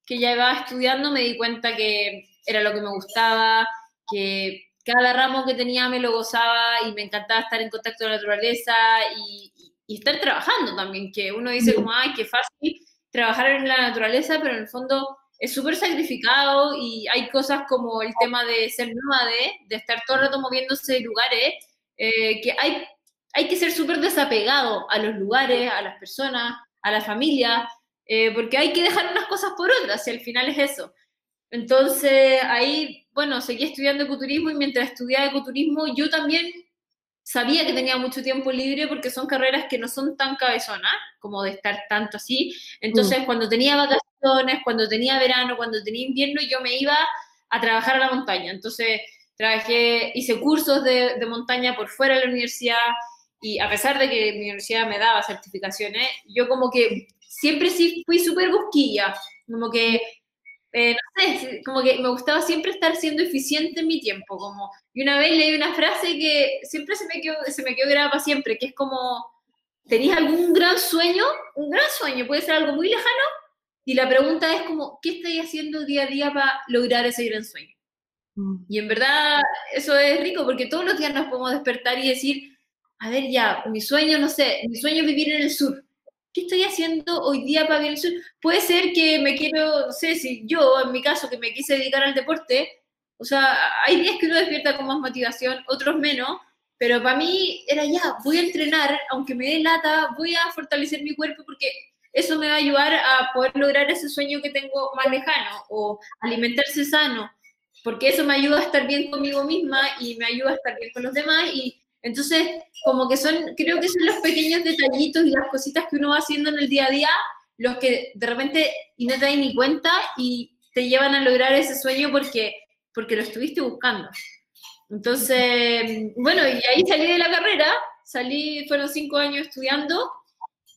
que ya iba estudiando me di cuenta que era lo que me gustaba, que cada ramo que tenía me lo gozaba y me encantaba estar en contacto con la naturaleza y, y estar trabajando también, que uno dice como, ay, qué fácil trabajar en la naturaleza, pero en el fondo es súper sacrificado y hay cosas como el tema de ser nómade, de estar todo el rato moviéndose de lugares, eh, que hay, hay que ser súper desapegado a los lugares, a las personas, a la familia, eh, porque hay que dejar unas cosas por otras y al final es eso. Entonces ahí, bueno, seguí estudiando ecoturismo y mientras estudiaba ecoturismo yo también sabía que tenía mucho tiempo libre porque son carreras que no son tan cabezonas como de estar tanto así. Entonces, mm. cuando tenía vacaciones, cuando tenía verano, cuando tenía invierno, yo me iba a trabajar a la montaña. Entonces, trabajé, hice cursos de, de montaña por fuera de la universidad y a pesar de que mi universidad me daba certificaciones, yo como que siempre sí fui súper busquilla, como que eh, no sé, como que me gustaba siempre estar siendo eficiente en mi tiempo, como, y una vez leí una frase que siempre se me quedó, se me quedó grabada para siempre, que es como, ¿tenéis algún gran sueño? Un gran sueño, puede ser algo muy lejano, y la pregunta es como, ¿qué estáis haciendo día a día para lograr ese gran sueño? Mm. Y en verdad eso es rico, porque todos los días nos podemos despertar y decir, a ver ya, mi sueño, no sé, mi sueño es vivir en el sur, ¿qué estoy haciendo hoy día para sur? Puede ser que me quiero, no sé, si yo, en mi caso, que me quise dedicar al deporte, o sea, hay días que uno despierta con más motivación, otros menos, pero para mí era ya, voy a entrenar, aunque me dé lata, voy a fortalecer mi cuerpo porque eso me va a ayudar a poder lograr ese sueño que tengo más lejano o alimentarse sano, porque eso me ayuda a estar bien conmigo misma y me ayuda a estar bien con los demás y entonces, como que son, creo que son los pequeños detallitos y las cositas que uno va haciendo en el día a día los que de repente y no te das ni cuenta y te llevan a lograr ese sueño porque, porque lo estuviste buscando. Entonces, bueno, y ahí salí de la carrera, salí, fueron cinco años estudiando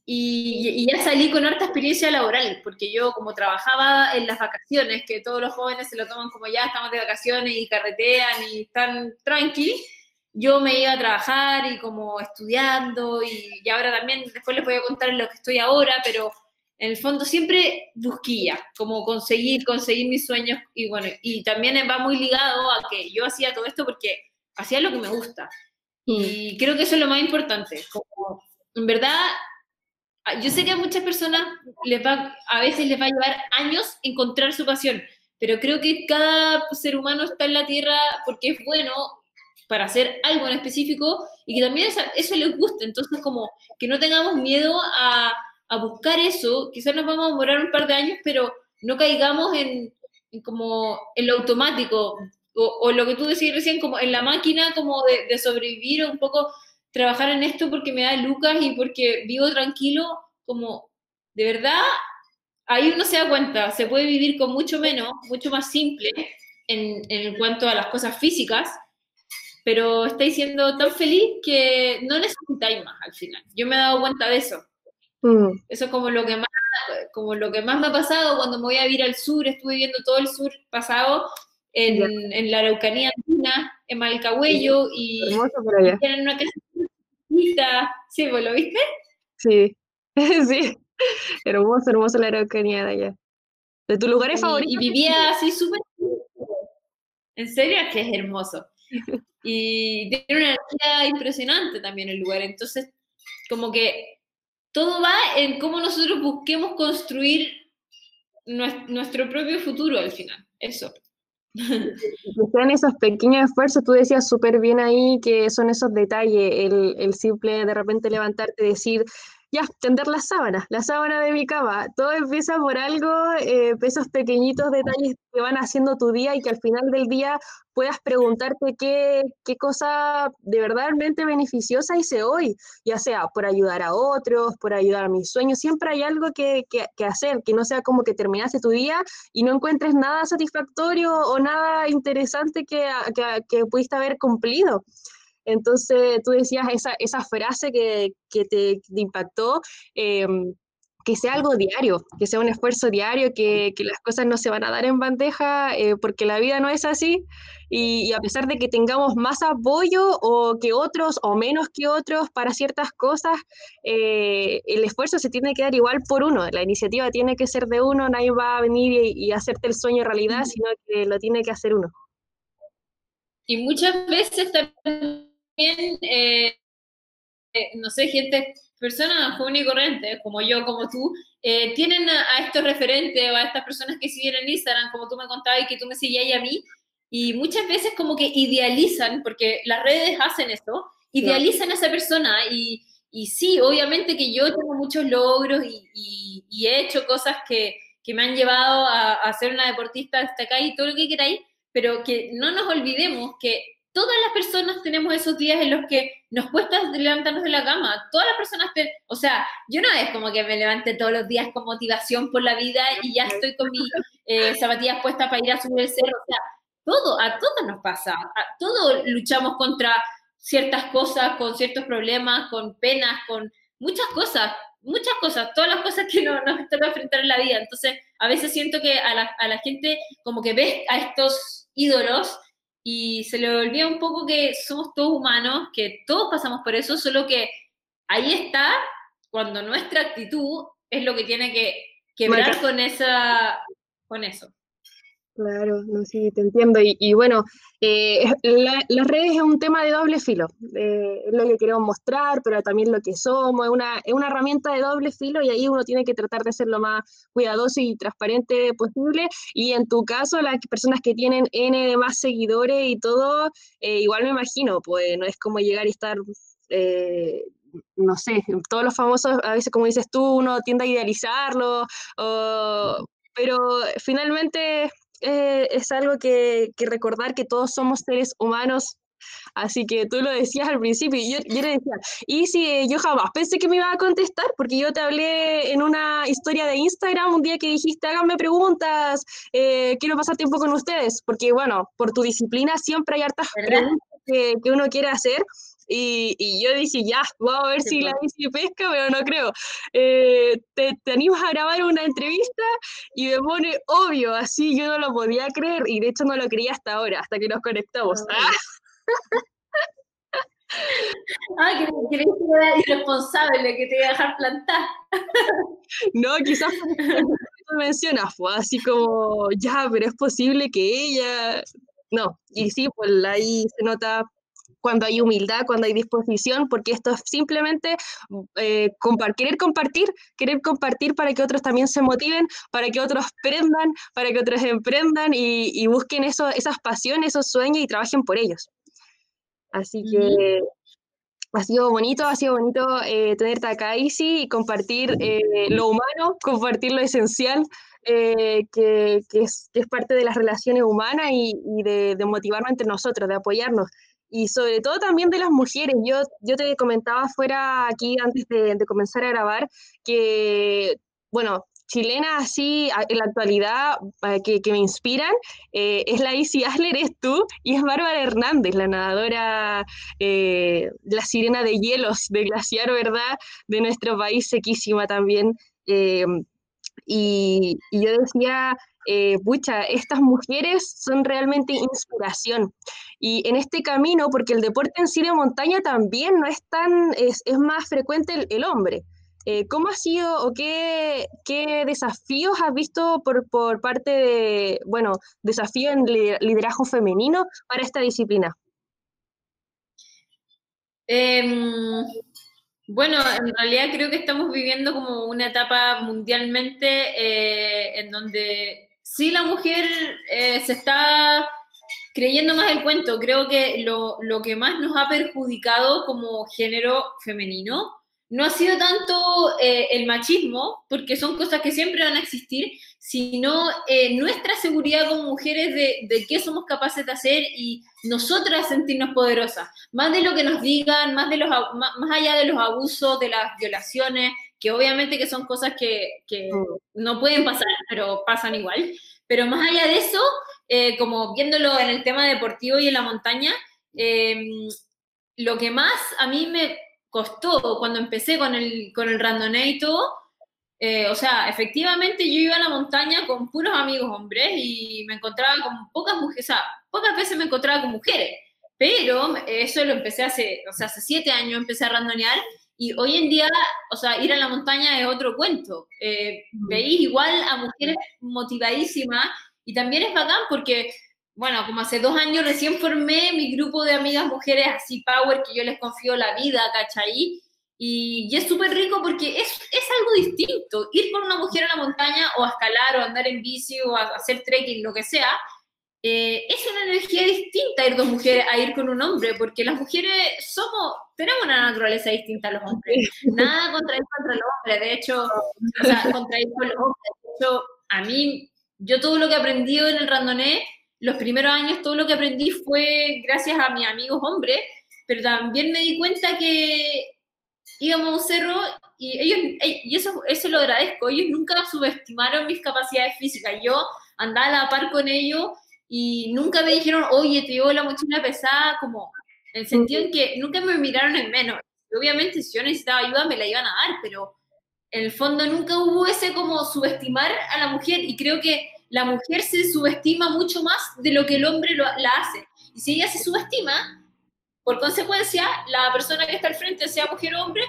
y, ya salí con harta experiencia laboral, porque yo como trabajaba en las vacaciones, que todos los jóvenes se lo toman como ya estamos de vacaciones y carretean y están tranqui, yo me iba a trabajar y como estudiando y, y ahora también, después les voy a contar lo que estoy ahora, pero en el fondo siempre busquía como conseguir, conseguir mis sueños y bueno, y también va muy ligado a que yo hacía todo esto porque hacía lo que me gusta. Y mm. creo que eso es lo más importante. Como, en verdad, yo sé que a muchas personas les va, a veces les va a llevar años encontrar su pasión, pero creo que cada ser humano está en la tierra porque es bueno para hacer algo en específico y que también eso, les guste. Entonces, como que no tengamos miedo a, a buscar eso, quizás nos vamos a demorar un par de años, pero no caigamos en, como en lo automático, o, lo que tú decías recién, como en la máquina como de, sobrevivir un poco trabajar en esto porque me da lucas y porque vivo tranquilo, como de verdad, ahí uno se da cuenta, se puede vivir con mucho menos, mucho más simple en, en cuanto a las cosas físicas, pero estáis siendo tan feliz que no necesitáis más al final. Yo me he dado cuenta de eso. Mm. Eso es como lo que más como lo que más me ha pasado cuando me voy a vivir al sur, estuve viendo todo el sur pasado en, en la Araucanía Andina, en Malcahuello, y tienen una casa ¿Sí, vos lo viste? Sí, *laughs* sí, hermoso, hermoso la Araucanía de allá. ¿De tu lugares favoritos? Y vivía así súper... En serio, que es hermoso. *laughs* Y tiene una energía impresionante también el lugar, entonces como que todo va en cómo nosotros busquemos construir nuestro propio futuro al final. Eso. *laughs* Sean esos pequeños esfuerzos, tú decías súper bien ahí que son esos detalles, el, el simple de repente levantarte y decir, ya, tender la sábana, la sábana de mi cama. Todo empieza por algo, eh, esos pequeñitos detalles que van haciendo tu día y que al final del día puedas preguntarte qué, qué cosa de verdadmente beneficiosa hice hoy, ya sea por ayudar a otros, por ayudar a mis sueños. Siempre hay algo que, que, hacer, que no sea como que terminaste tu día y no encuentres nada satisfactorio o nada interesante que, que, que pudiste haber cumplido. Entonces, tú decías esa, esa frase que, que te, impactó, em, que sea algo diario, que sea un esfuerzo diario, que, que, las cosas no se van a dar en bandeja, eh, porque la vida no es así. Y, a pesar de que tengamos más apoyo o que otros o menos que otros para ciertas cosas, eh, el esfuerzo se tiene que dar igual por uno. La iniciativa tiene que ser de uno, nadie va a venir y, y hacerte el sueño realidad, sino que lo tiene que hacer uno. Y muchas veces también eh, eh, no sé, gente, personas comunes y corrientes, como yo, como tú, eh, tienen a, estos referentes o a estas personas que siguen en Instagram, como tú me contabas y que tú me seguías a mí, y muchas veces como que idealizan, porque las redes hacen eso, idealizan a esa persona y, y sí, obviamente que yo tengo muchos logros y, y, he hecho cosas que, que me han llevado a, a, ser una deportista hasta acá y todo lo que queráis, pero que no nos olvidemos que todas las personas tenemos esos días en los que nos cuesta levantarnos de la cama. Todas las personas, o sea, yo no es como que me levante todos los días con motivación por la vida y ya estoy con mis eh, zapatillas puestas para ir a subir el cerro. O sea, todo, a todos nos pasa. A todos luchamos contra ciertas cosas, con ciertos problemas, con penas, con muchas cosas, muchas cosas, todas las cosas que nos, nos toca enfrentar en la vida. Entonces, a veces siento que a la, a la gente como que ve a estos ídolos y se le olvida un poco que somos todos humanos, que todos pasamos por eso, solo que ahí está cuando nuestra actitud es lo que tiene que quebrar con, esa, con eso. Claro, no, sí, te entiendo. Y, bueno, eh, *laughs* las redes es un tema de doble filo. Eh, es lo que queremos mostrar, pero también lo que somos. Es una, es una herramienta de doble filo y ahí uno tiene que tratar de ser lo más cuidadoso y transparente posible. Y en tu caso, las personas que tienen N de más seguidores y todo, eh, igual me imagino, pues no es como llegar y estar no sé, todos los famosos, a veces como dices tú, uno tiende a idealizarlo, pero finalmente eh, es algo que, recordar que todos somos seres humanos. Así que tú lo decías al principio y yo, yo le decía, y si yo jamás pensé que me iba a contestar, porque yo te hablé en una historia de Instagram un día que dijiste, háganme preguntas, eh, quiero pasar tiempo con ustedes, porque bueno, por tu disciplina siempre hay hartas preguntas que, que uno quiere hacer Y, yo dije, ya, vamos a ver si la bici pesca, pero no creo. Eh, te, te, animas a grabar una entrevista y me pone obvio, así yo no lo podía creer y de hecho no lo creía hasta ahora, hasta que nos conectamos. ¡Ah! *laughs* Ah, que, que era irresponsable, que te iba a dejar plantar. No, quizás *laughs* tú mencionas, fue así como, ya, pero es posible que ella. No, y sí, pues ahí se nota cuando hay humildad, cuando hay disposición, porque esto es simplemente eh, querer compartir, querer compartir para que otros también se motiven, para que otros prendan, para que otros emprendan y, busquen eso, esas pasiones, esos sueños y trabajen por ellos. Así que ha sido bonito, ha sido bonito eh, tenerte acá, Isi, y compartir eh, lo humano, compartir lo esencial, eh, que, es, parte de las relaciones humanas y, de, motivarnos entre nosotros, de apoyarnos. Y sobre todo también de las mujeres. Yo, yo te comentaba fuera aquí antes de, comenzar a grabar que, bueno, chilena así en la actualidad que, que me inspiran eh, es la Isi Asler, es tú, y es Bárbara Hernández, la nadadora, eh, la sirena de hielos de glaciar, ¿verdad? De nuestro país, sequísima también. Eh, y, yo decía, pucha, estas mujeres son realmente inspiración. Y en este camino, porque el deporte en sí de montaña también no es tan, es, más frecuente el hombre. Eh, ¿Cómo ha sido o qué, desafíos has visto por, parte de, bueno, desafío en liderazgo femenino para esta disciplina? Em, bueno, en realidad creo que estamos viviendo como una etapa mundialmente eh, en donde sí la mujer eh, se está creyendo más el cuento. Creo que lo, lo que más nos ha perjudicado como género femenino no ha sido tanto eh, el machismo, porque son cosas que siempre van a existir, sino eh, nuestra seguridad como mujeres de, de, qué somos capaces de hacer y nosotras sentirnos poderosas, más de lo que nos digan, más, de los, más, allá de los abusos, de las violaciones, que obviamente que son cosas que, que mm. no pueden pasar, pero pasan igual. Pero más allá de eso, eh, como viéndolo en el tema deportivo y en la montaña, lo que más a mí me, costó cuando empecé con el, con el randonato. Eh, o sea, efectivamente yo iba a la montaña con puros amigos hombres y me encontraba con pocas mujeres, o sea, pocas veces me encontraba con mujeres, pero eso lo empecé hace, o sea, hace siete años empecé a randonear y hoy en día, o sea, ir a la montaña es otro cuento. Eh, veis igual a mujeres motivadísimas y también es bacán porque bueno, como hace dos años recién formé mi grupo de amigas mujeres así power que yo les confío la vida, ¿cachai? Y, y es súper rico porque es, es, algo distinto. Ir con una mujer a la montaña o a escalar o andar en bici o a hacer trekking, lo que sea, eh, es una energía distinta ir dos mujeres a ir con un hombre, porque las mujeres somos, tenemos una naturaleza distinta a los hombres. Nada contra ir contra los hombres, de hecho, o sea, contra ir con los hombres. De hecho, a mí, yo todo lo que he aprendido en el randoné los primeros años todo lo que aprendí fue gracias a mis amigos hombres, pero también me di cuenta que íbamos a un cerro y ellos, y eso, eso lo agradezco, ellos nunca subestimaron mis capacidades físicas, yo andaba a la par con ellos y nunca me dijeron, oye, te llevo la mochila pesada, como en el sentido en que nunca me miraron en menos. Obviamente si yo necesitaba ayuda me la iban a dar, pero en el fondo nunca hubo ese como subestimar a la mujer y creo que la mujer se subestima mucho más de lo que el hombre lo, la hace. Y si ella se subestima, por consecuencia, la persona que está al frente, sea mujer o hombre,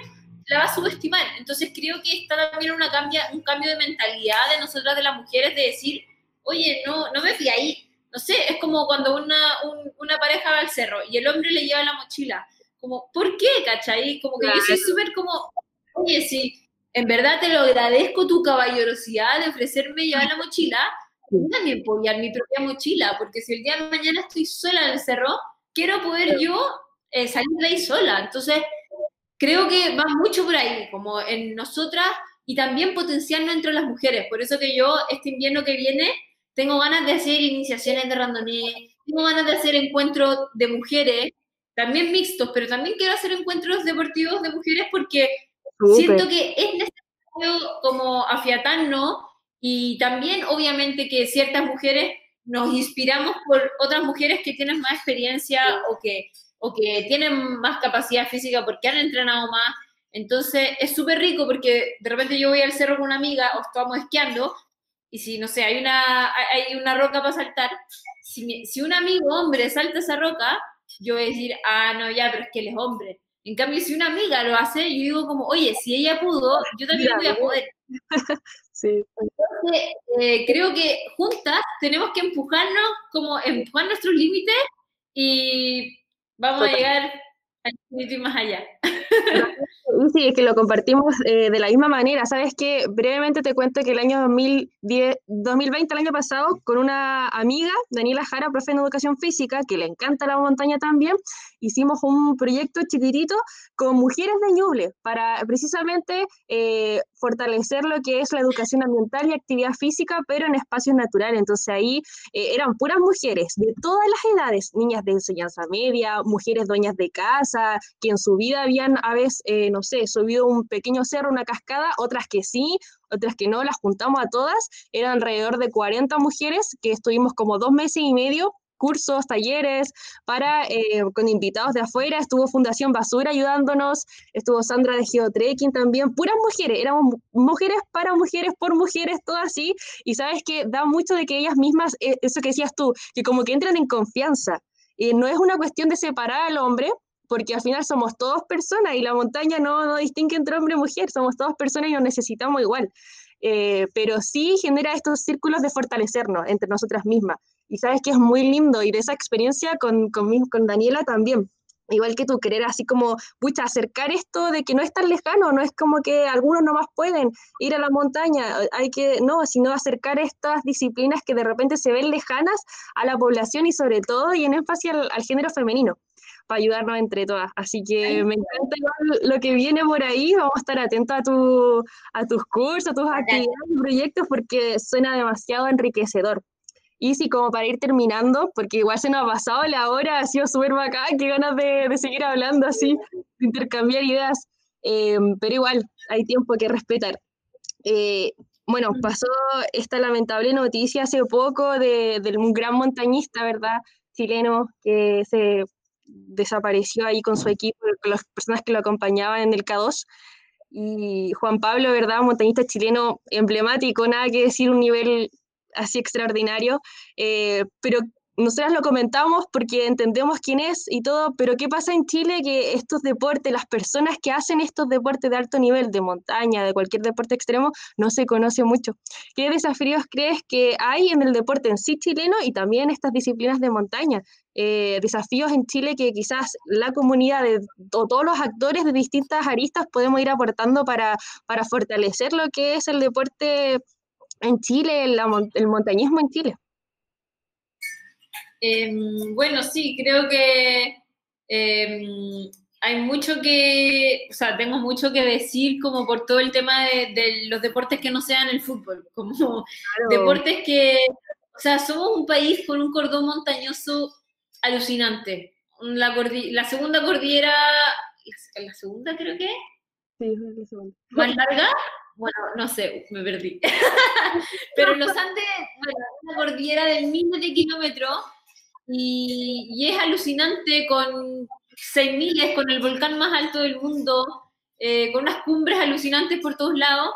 la va a subestimar. Entonces creo que está también una cambia, un cambio de mentalidad de nosotras, de las mujeres, de decir, oye, no, no me fui ahí. No sé, es como cuando una, una pareja va al cerro y el hombre le lleva la mochila. Como, ¿por qué, cachai? Como que yo soy súper como, oye, si en verdad te lo agradezco tu caballerosidad de ofrecerme llevar la mochila, yo también llevar mi propia mochila, porque si el día de mañana estoy sola en el cerro, quiero poder yo eh, salir de ahí sola. Entonces, creo que va mucho por ahí, como en nosotras y también potenciarnos entre las mujeres. Por eso que yo, este invierno que viene, tengo ganas de hacer iniciaciones de randoné, tengo ganas de hacer encuentros de mujeres, también mixtos, pero también quiero hacer encuentros deportivos de mujeres porque siento que es necesario como afiatarnos y también, obviamente, que ciertas mujeres nos inspiramos por otras mujeres que tienen más experiencia o que o que tienen más capacidad física porque han entrenado más. Entonces es súper rico porque de repente yo voy al cerro con una amiga o estamos esquiando y si, no sé, hay una, hay una roca para saltar, si, si un amigo hombre salta esa roca, yo voy a decir, ah, no, ya, pero es que él es hombre. En cambio, si una amiga lo hace, yo digo como, oye, si ella pudo, yo también voy a poder. *laughs* Sí. Entonces, eh, creo que juntas tenemos que empujarnos, como empujar nuestros límites y vamos a llegar al infinito y más allá. Sí, es que lo compartimos eh, de la misma manera. Sabes que brevemente te cuento que el año 2010, 2020, el año pasado, con una amiga, Daniela Jara, profe en educación física, que le encanta la montaña también, hicimos un proyecto chiquitito con mujeres de Ñuble para precisamente eh, fortalecer lo que es la educación ambiental y actividad física, pero en espacios naturales. Entonces ahí eh, eran puras mujeres de todas las edades, niñas de enseñanza media, mujeres dueñas de casa, que en su vida habían a veces, eh, no sé, subido un pequeño cerro, una cascada, otras que sí, otras que no, las juntamos a todas. Eran alrededor de 40 mujeres que estuvimos como dos meses y medio cursos, talleres, para, eh, con invitados de afuera, estuvo Fundación Basura ayudándonos, estuvo Sandra de Geotrekking también, puras mujeres, éramos mujeres para mujeres, por mujeres, todo así, y sabes que da mucho de que ellas mismas, eh, eso que decías tú, que como que entran en confianza, y no es una cuestión de separar al hombre, porque al final somos todos personas y la montaña no, no distingue entre hombre y mujer, somos todas personas y nos necesitamos igual. Eh, pero sí genera estos círculos de fortalecernos entre nosotras mismas. Y sabes que es muy lindo y de esa experiencia con, con, con Daniela también igual que tú, querer así como, pucha, acercar esto de que no es tan lejano, no es como que algunos no más pueden ir a la montaña, hay que, no, sino acercar estas disciplinas que de repente se ven lejanas a la población y sobre todo y en énfasis al, género femenino para ayudarnos entre todas. Así que me encanta lo que viene por ahí. Vamos a estar atentos a, tu, a tus cursos, a tus actividades y proyectos porque suena demasiado enriquecedor. Y sí, como para ir terminando, porque igual se nos ha pasado la hora, ha sido súper bacán, qué ganas de, de, seguir hablando así, de intercambiar ideas, eh, pero igual hay tiempo que respetar. Eh, bueno, pasó esta lamentable noticia hace poco de, de, un gran montañista, ¿verdad? Chileno que se desapareció ahí con su equipo, con las personas que lo acompañaban en el K2. Y Juan Pablo, ¿verdad? Montañista chileno emblemático, nada que decir, un nivel así extraordinario, eh, pero nosotras lo comentamos porque entendemos quién es y todo, pero ¿qué pasa en Chile? Que estos deportes, las personas que hacen estos deportes de alto nivel, de montaña, de cualquier deporte extremo, no se conoce mucho. ¿Qué desafíos crees que hay en el deporte en sí chileno y también estas disciplinas de montaña? Eh, desafíos en Chile que quizás la comunidad de, o todos los actores de distintas aristas podemos ir aportando para, para fortalecer lo que es el deporte en Chile, el montañismo en Chile? Em, bueno, sí, creo que em, hay mucho que, o sea, tengo mucho que decir como por todo el tema de, los deportes que no sean el fútbol, *laughs* como deportes que, o sea, somos un país con un cordón montañoso alucinante. La, la segunda cordillera, la, segunda creo que, sí, la segunda. más larga, bueno, no sé, me perdí. *laughs* Pero los Andes, bueno, una cordillera de miles de kilómetros y, es alucinante con 6.000, con el volcán más alto del mundo, eh, con unas cumbres alucinantes por todos lados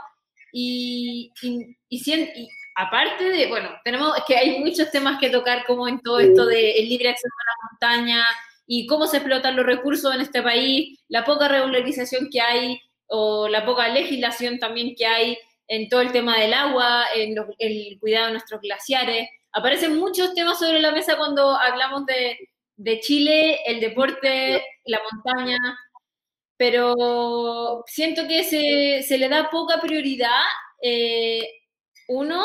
y, y, y, aparte de, bueno, tenemos, es que hay muchos temas que tocar como en todo esto del libre acceso a la montaña y cómo se explotan los recursos en este país, la poca regularización que hay, o la poca legislación también que hay en todo el tema del agua, en el cuidado de nuestros glaciares. Aparecen muchos temas sobre la mesa cuando hablamos de, de Chile, el deporte, la montaña, pero siento que se, se le da poca prioridad, eh, uno,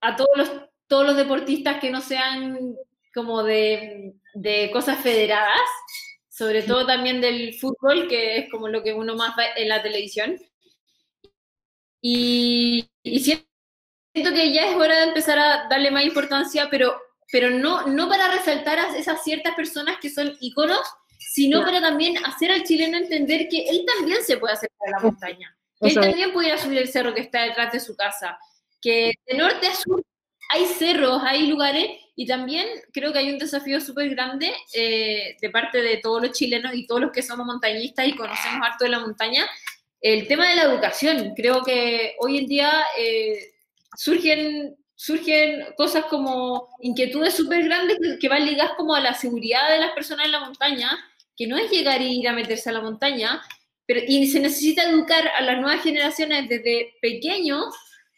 a todos los, todos los deportistas que no sean como de, de cosas federadas, sobre todo también del fútbol, que es como lo que uno más ve en la televisión. Y, siento que ya es hora de empezar a darle más importancia, pero, pero no, no para resaltar a esas ciertas personas que son iconos, sino para también hacer al chileno entender que él también se puede acercar a la montaña, que él también puede ir a subir el cerro que está detrás de su casa, que de norte a sur hay cerros, hay lugares y también creo que hay un desafío súper grande eh, de parte de todos los chilenos y todos los que somos montañistas y conocemos harto de la montaña, el tema de la educación. Creo que hoy en día eh, surgen, surgen cosas como inquietudes súper grandes que, van ligadas como a la seguridad de las personas en la montaña, que no es llegar y ir a meterse a la montaña, pero, y se necesita educar a las nuevas generaciones desde pequeños,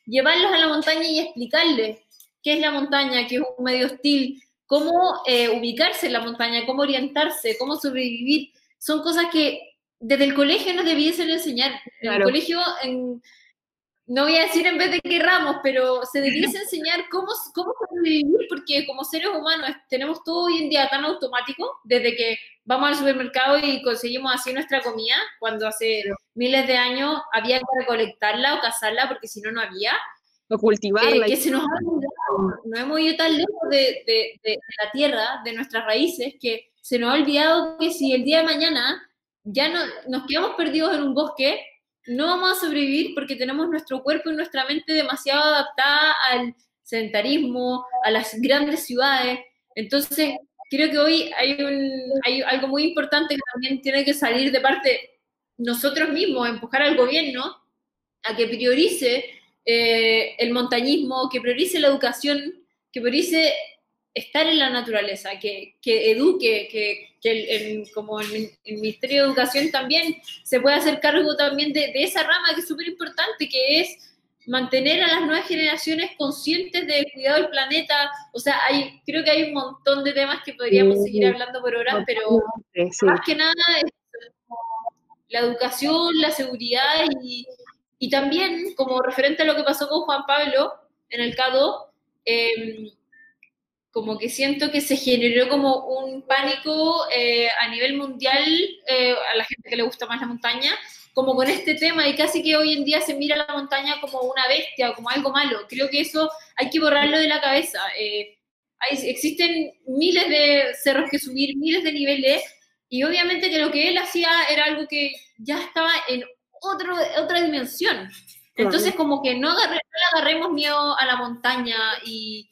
llevarlos a la montaña y explicarles qué es la montaña, qué es un medio hostil, cómo eh, ubicarse en la montaña, cómo orientarse, cómo sobrevivir. Son cosas que desde el colegio nos debiesen enseñar. En el colegio, no voy a decir en vez de que ramos, pero se debiese enseñar cómo, cómo sobrevivir, porque como seres humanos tenemos todo hoy en día tan automático, desde que vamos al supermercado y conseguimos así nuestra comida, cuando hace miles de años había que recolectarla o cazarla, porque si no, no había. O cultivarla. Eh, que se nos ha olvidado, no hemos ido tan lejos de, la tierra, de nuestras raíces, que se nos ha olvidado que si el día de mañana ya no, nos quedamos perdidos en un bosque, no vamos a sobrevivir porque tenemos nuestro cuerpo y nuestra mente demasiado adaptada al sedentarismo, a las grandes ciudades. Entonces, creo que hoy hay, hay algo muy importante que también tiene que salir de parte nosotros mismos, empujar al gobierno a que priorice eh, el montañismo, que priorice la educación, que priorice estar en la naturaleza, que, que eduque, que, que como el, Ministerio de Educación también se pueda hacer cargo también de, de esa rama que es súper importante, que es mantener a las nuevas generaciones conscientes del cuidado del planeta. O sea, hay, creo que hay un montón de temas que podríamos seguir hablando por horas, pero más que nada es la educación, la seguridad y, y también, como referente a lo que pasó con Juan Pablo en el CADO, em, como que siento que se generó como un pánico eh, a nivel mundial eh, a la gente que le gusta más la montaña, como con este tema y casi que hoy en día se mira la montaña como una bestia como algo malo. Creo que eso hay que borrarlo de la cabeza. Eh, hay, existen miles de cerros que subir, miles de niveles y obviamente que lo que él hacía era algo que ya estaba en otro, otra dimensión. Entonces, como que no, le agarremos miedo a la montaña y,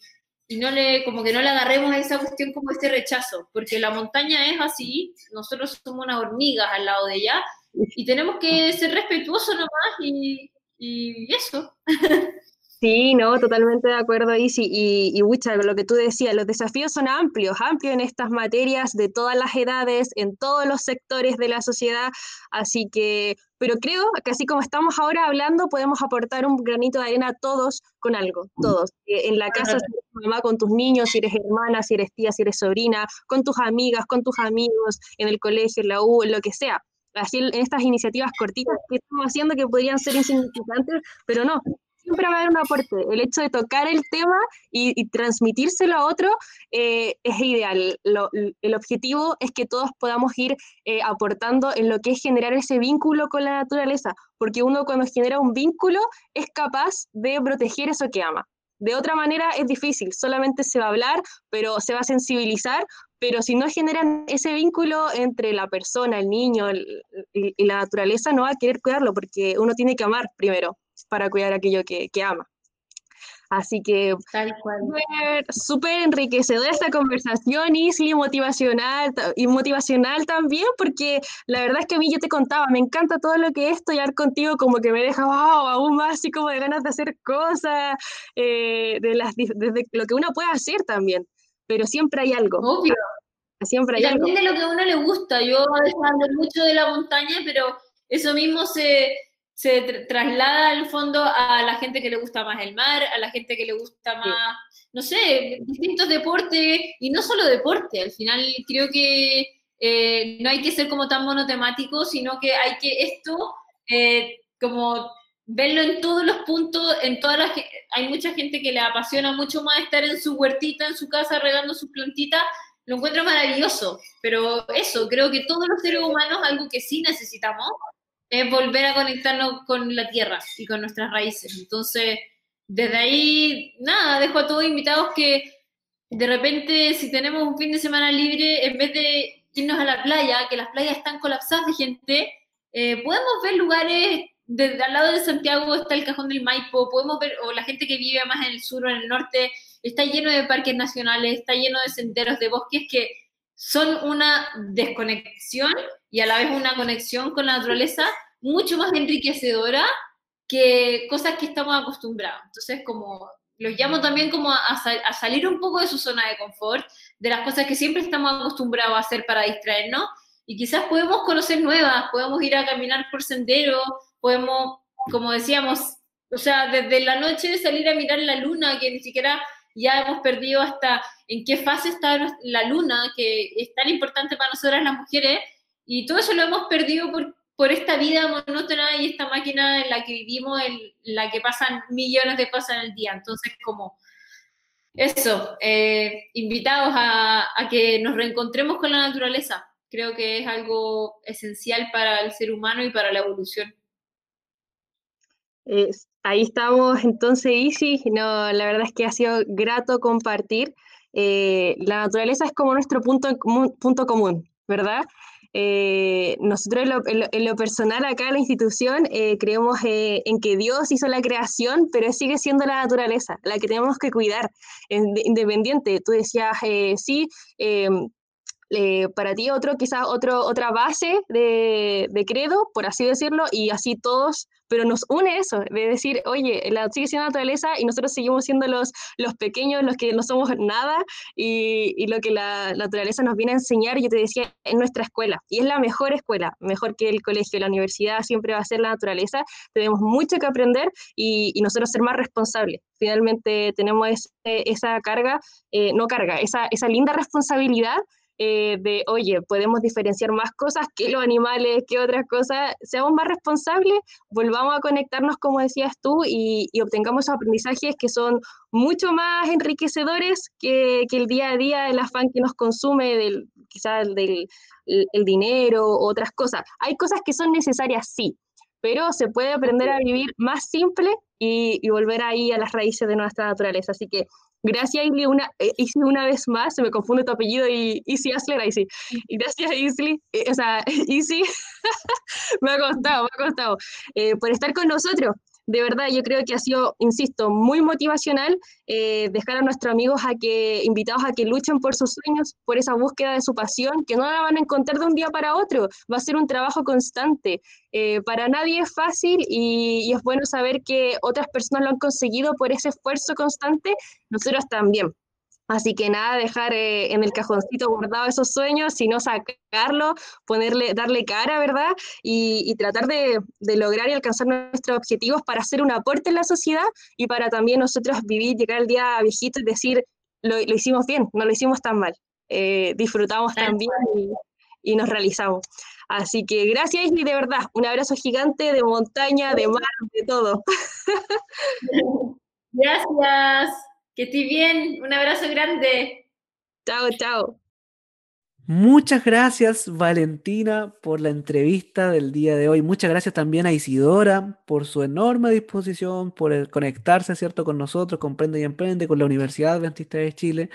y, no le, como que no le agarremos a esa cuestión como este rechazo, porque la montaña es así, nosotros somos unas hormigas al lado de ella y tenemos que ser respetuosos nomás y, y eso. *laughs* Sí, no, totalmente de acuerdo, Isi. Y, y lo que tú decías, los desafíos son amplios, amplios en estas materias de todas las edades, en todos los sectores de la sociedad. Así que, pero creo que así como estamos ahora hablando, podemos aportar un granito de arena todos con algo, todos. Eh, en la casa, si eres mamá con tus niños, si eres hermana, si eres tía, si eres sobrina, con tus amigas, con tus amigos, en el colegio, en la U, en lo que sea así en estas iniciativas cortitas que estamos haciendo que podrían ser insignificantes, pero no, siempre va a haber un aporte. El hecho de tocar el tema y, transmitírselo a otro eh, es ideal. el objetivo es que todos podamos ir eh, aportando en lo que es generar ese vínculo con la naturaleza, porque uno cuando genera un vínculo es capaz de proteger eso que ama. De otra manera es difícil, solamente se va a hablar, pero se va a sensibilizar, pero si no generan ese vínculo entre la persona, el niño y la naturaleza, no va a querer cuidarlo, porque uno tiene que amar primero para cuidar aquello que, ama. Así que súper enriquecedora esta conversación, Isli, motivacional y motivacional también, porque la verdad es que a mí yo te contaba, me encanta todo lo que es estudiar contigo, como que me deja aún más así como de ganas de hacer cosas, eh, de las, desde lo que uno puede hacer también, pero siempre hay algo. Obvio. Siempre hay también de lo que a uno le gusta, yo hablo mucho de la montaña, pero eso mismo se se traslada al fondo a la gente que le gusta más el mar, a la gente que le gusta más, no sé, distintos deportes, y no solo deporte, al final creo que eh, no hay que ser como tan monotemático, sino que hay que esto, eh, como verlo en todos los puntos, en todas las... Hay mucha gente que le apasiona mucho más estar en su huertita, en su casa, regando sus plantitas, lo encuentro maravilloso, pero eso, creo que todos los seres humanos, algo que sí necesitamos, es volver a conectarnos con la tierra y con nuestras raíces. Entonces, desde ahí, nada, dejo a todos invitados que de repente, si tenemos un fin de semana libre, en vez de irnos a la playa, que las playas están colapsadas de gente, eh, podemos ver lugares, desde al lado de Santiago está el Cajón del Maipo, podemos ver, o la gente que vive más en el sur o en el norte, está lleno de parques nacionales, está lleno de senderos, de bosques que son una desconexión y a la vez una conexión con la naturaleza mucho más enriquecedora que cosas que estamos acostumbrados. Entonces, como los llamo también como a, salir un poco de su zona de confort, de las cosas que siempre estamos acostumbrados a hacer para distraernos, y quizás podemos conocer nuevas, podemos ir a caminar por sendero, podemos, como decíamos, o sea, desde la noche salir a mirar la luna, que ni siquiera ya hemos perdido hasta en qué fase está la luna, que es tan importante para nosotras las mujeres, y todo eso lo hemos perdido por, por esta vida monótona y esta máquina en la que vivimos, en la que pasan millones de cosas en el día. Entonces, como eso, eh, invitados a, que nos reencontremos con la naturaleza. Creo que es algo esencial para el ser humano y para la evolución. ahí estamos entonces, Isi. No, la verdad es que ha sido grato compartir. Eh, la naturaleza es como nuestro punto, punto común, ¿verdad? Eh, nosotros en lo, personal acá en la institución eh, creemos eh, en que Dios hizo la creación, pero sigue siendo la naturaleza, la que tenemos que cuidar, independiente. Tú decías, sí, para ti otro, quizás otro, otra base de, de, credo, por así decirlo, y así todos pero nos une eso, de decir, oye, la, sigue siendo naturaleza y nosotros seguimos siendo los, los pequeños, los que no somos nada, y, y lo que la, naturaleza nos viene a enseñar, yo te decía, en nuestra escuela, y es la mejor escuela, mejor que el colegio, la universidad siempre va a ser la naturaleza, tenemos mucho que aprender y, y nosotros ser más responsables. Finalmente tenemos esa carga, eh, no carga, esa, esa linda responsabilidad eh, de, oye, podemos diferenciar más cosas que los animales, que otras cosas, seamos más responsables, volvamos a conectarnos, como decías tú, y, obtengamos aprendizajes que son mucho más enriquecedores que, el día a día, el afán que nos consume, del, quizás del el, dinero, otras cosas. Hay cosas que son necesarias, sí, pero se puede aprender a vivir más simple y, y, volver ahí a las raíces de nuestra naturaleza. Así que Gracias, Isli, una, eh, una vez más, se me confunde tu apellido y Isi Asler, ahí sí. Gracias, Isli, eh, o sea, *laughs* Isi, *laughs* me ha costado, me ha costado, eh, por estar con nosotros de verdad yo creo que ha sido, insisto, muy motivacional eh, dejar a nuestros amigos a que, invitados a que luchen por sus sueños, por esa búsqueda de su pasión, que no la van a encontrar de un día para otro, va a ser un trabajo constante. Eh, para nadie es fácil y, y es bueno saber que otras personas lo han conseguido por ese esfuerzo constante, nosotros también. Así que nada, dejar eh, en el cajoncito guardado esos sueños, sino sacarlo, ponerle, darle cara, ¿verdad? Y, tratar de, lograr y alcanzar nuestros objetivos para hacer un aporte en la sociedad y para también nosotros vivir, llegar al día viejito y decir, lo, hicimos bien, no lo hicimos tan mal, eh, disfrutamos también y, nos realizamos. Así que gracias y de verdad, un abrazo gigante de montaña, de mar, de todo. *laughs* Gracias. Que estés bien. Un abrazo grande. Chao, chao. Muchas gracias Valentina por la entrevista del día de hoy. Muchas gracias también a Isidora por su enorme disposición, por conectarse, ¿cierto?, con nosotros, con Prende y Emprende, con la Universidad Adventista de Chile.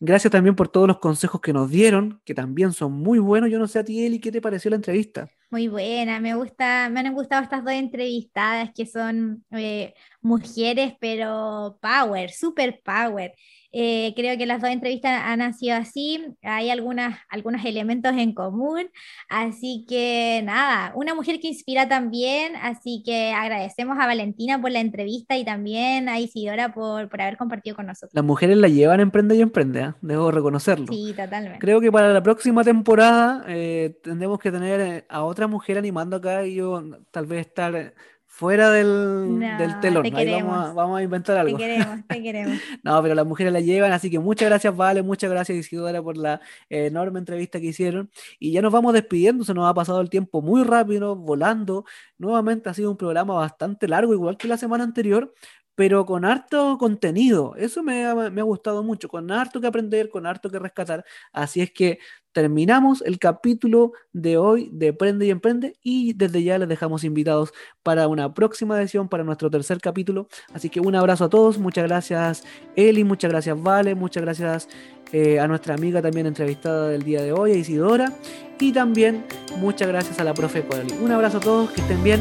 Gracias también por todos los consejos que nos dieron, que también son muy buenos. Yo no sé a ti, Eli, ¿qué te pareció la entrevista? Muy buena, me gusta, me han gustado estas dos entrevistadas que son eh, mujeres, pero power, super power. Eh, creo que las dos entrevistas han sido así, hay algunas, algunos elementos en común, así que nada, una mujer que inspira también, así que agradecemos a Valentina por la entrevista y también a Isidora por, por haber compartido con nosotros. Las mujeres la llevan a Emprende y Emprende, ¿eh? debo reconocerlo. Sí, totalmente. Creo que para la próxima temporada eh, tendremos que tener a otra mujer animando acá y yo tal vez estar fuera del, del telón. Ahí vamos, a, vamos a inventar algo. Te queremos, te *laughs* queremos. no, pero las mujeres la llevan, así que muchas gracias, Vale, muchas gracias, Isidora, por la enorme entrevista que hicieron. Y ya nos vamos despidiendo, se nos ha pasado el tiempo muy rápido, volando. Nuevamente ha sido un programa bastante largo, igual que la semana anterior, pero con harto contenido. Eso me ha, me ha, gustado mucho, con harto que aprender, con harto que rescatar. Así es que terminamos el capítulo de hoy de Prende y Emprende y desde ya les dejamos invitados para una próxima edición, para nuestro tercer capítulo. Así que un abrazo a todos, muchas gracias Eli, muchas gracias Vale, muchas gracias eh, a nuestra amiga también entrevistada del día de hoy, a Isidora, y también muchas gracias a la profe Codali. Un abrazo a todos, que estén bien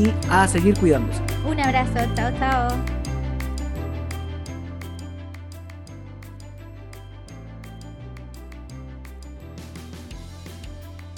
y a seguir cuidándose. Un abrazo, chao, chao.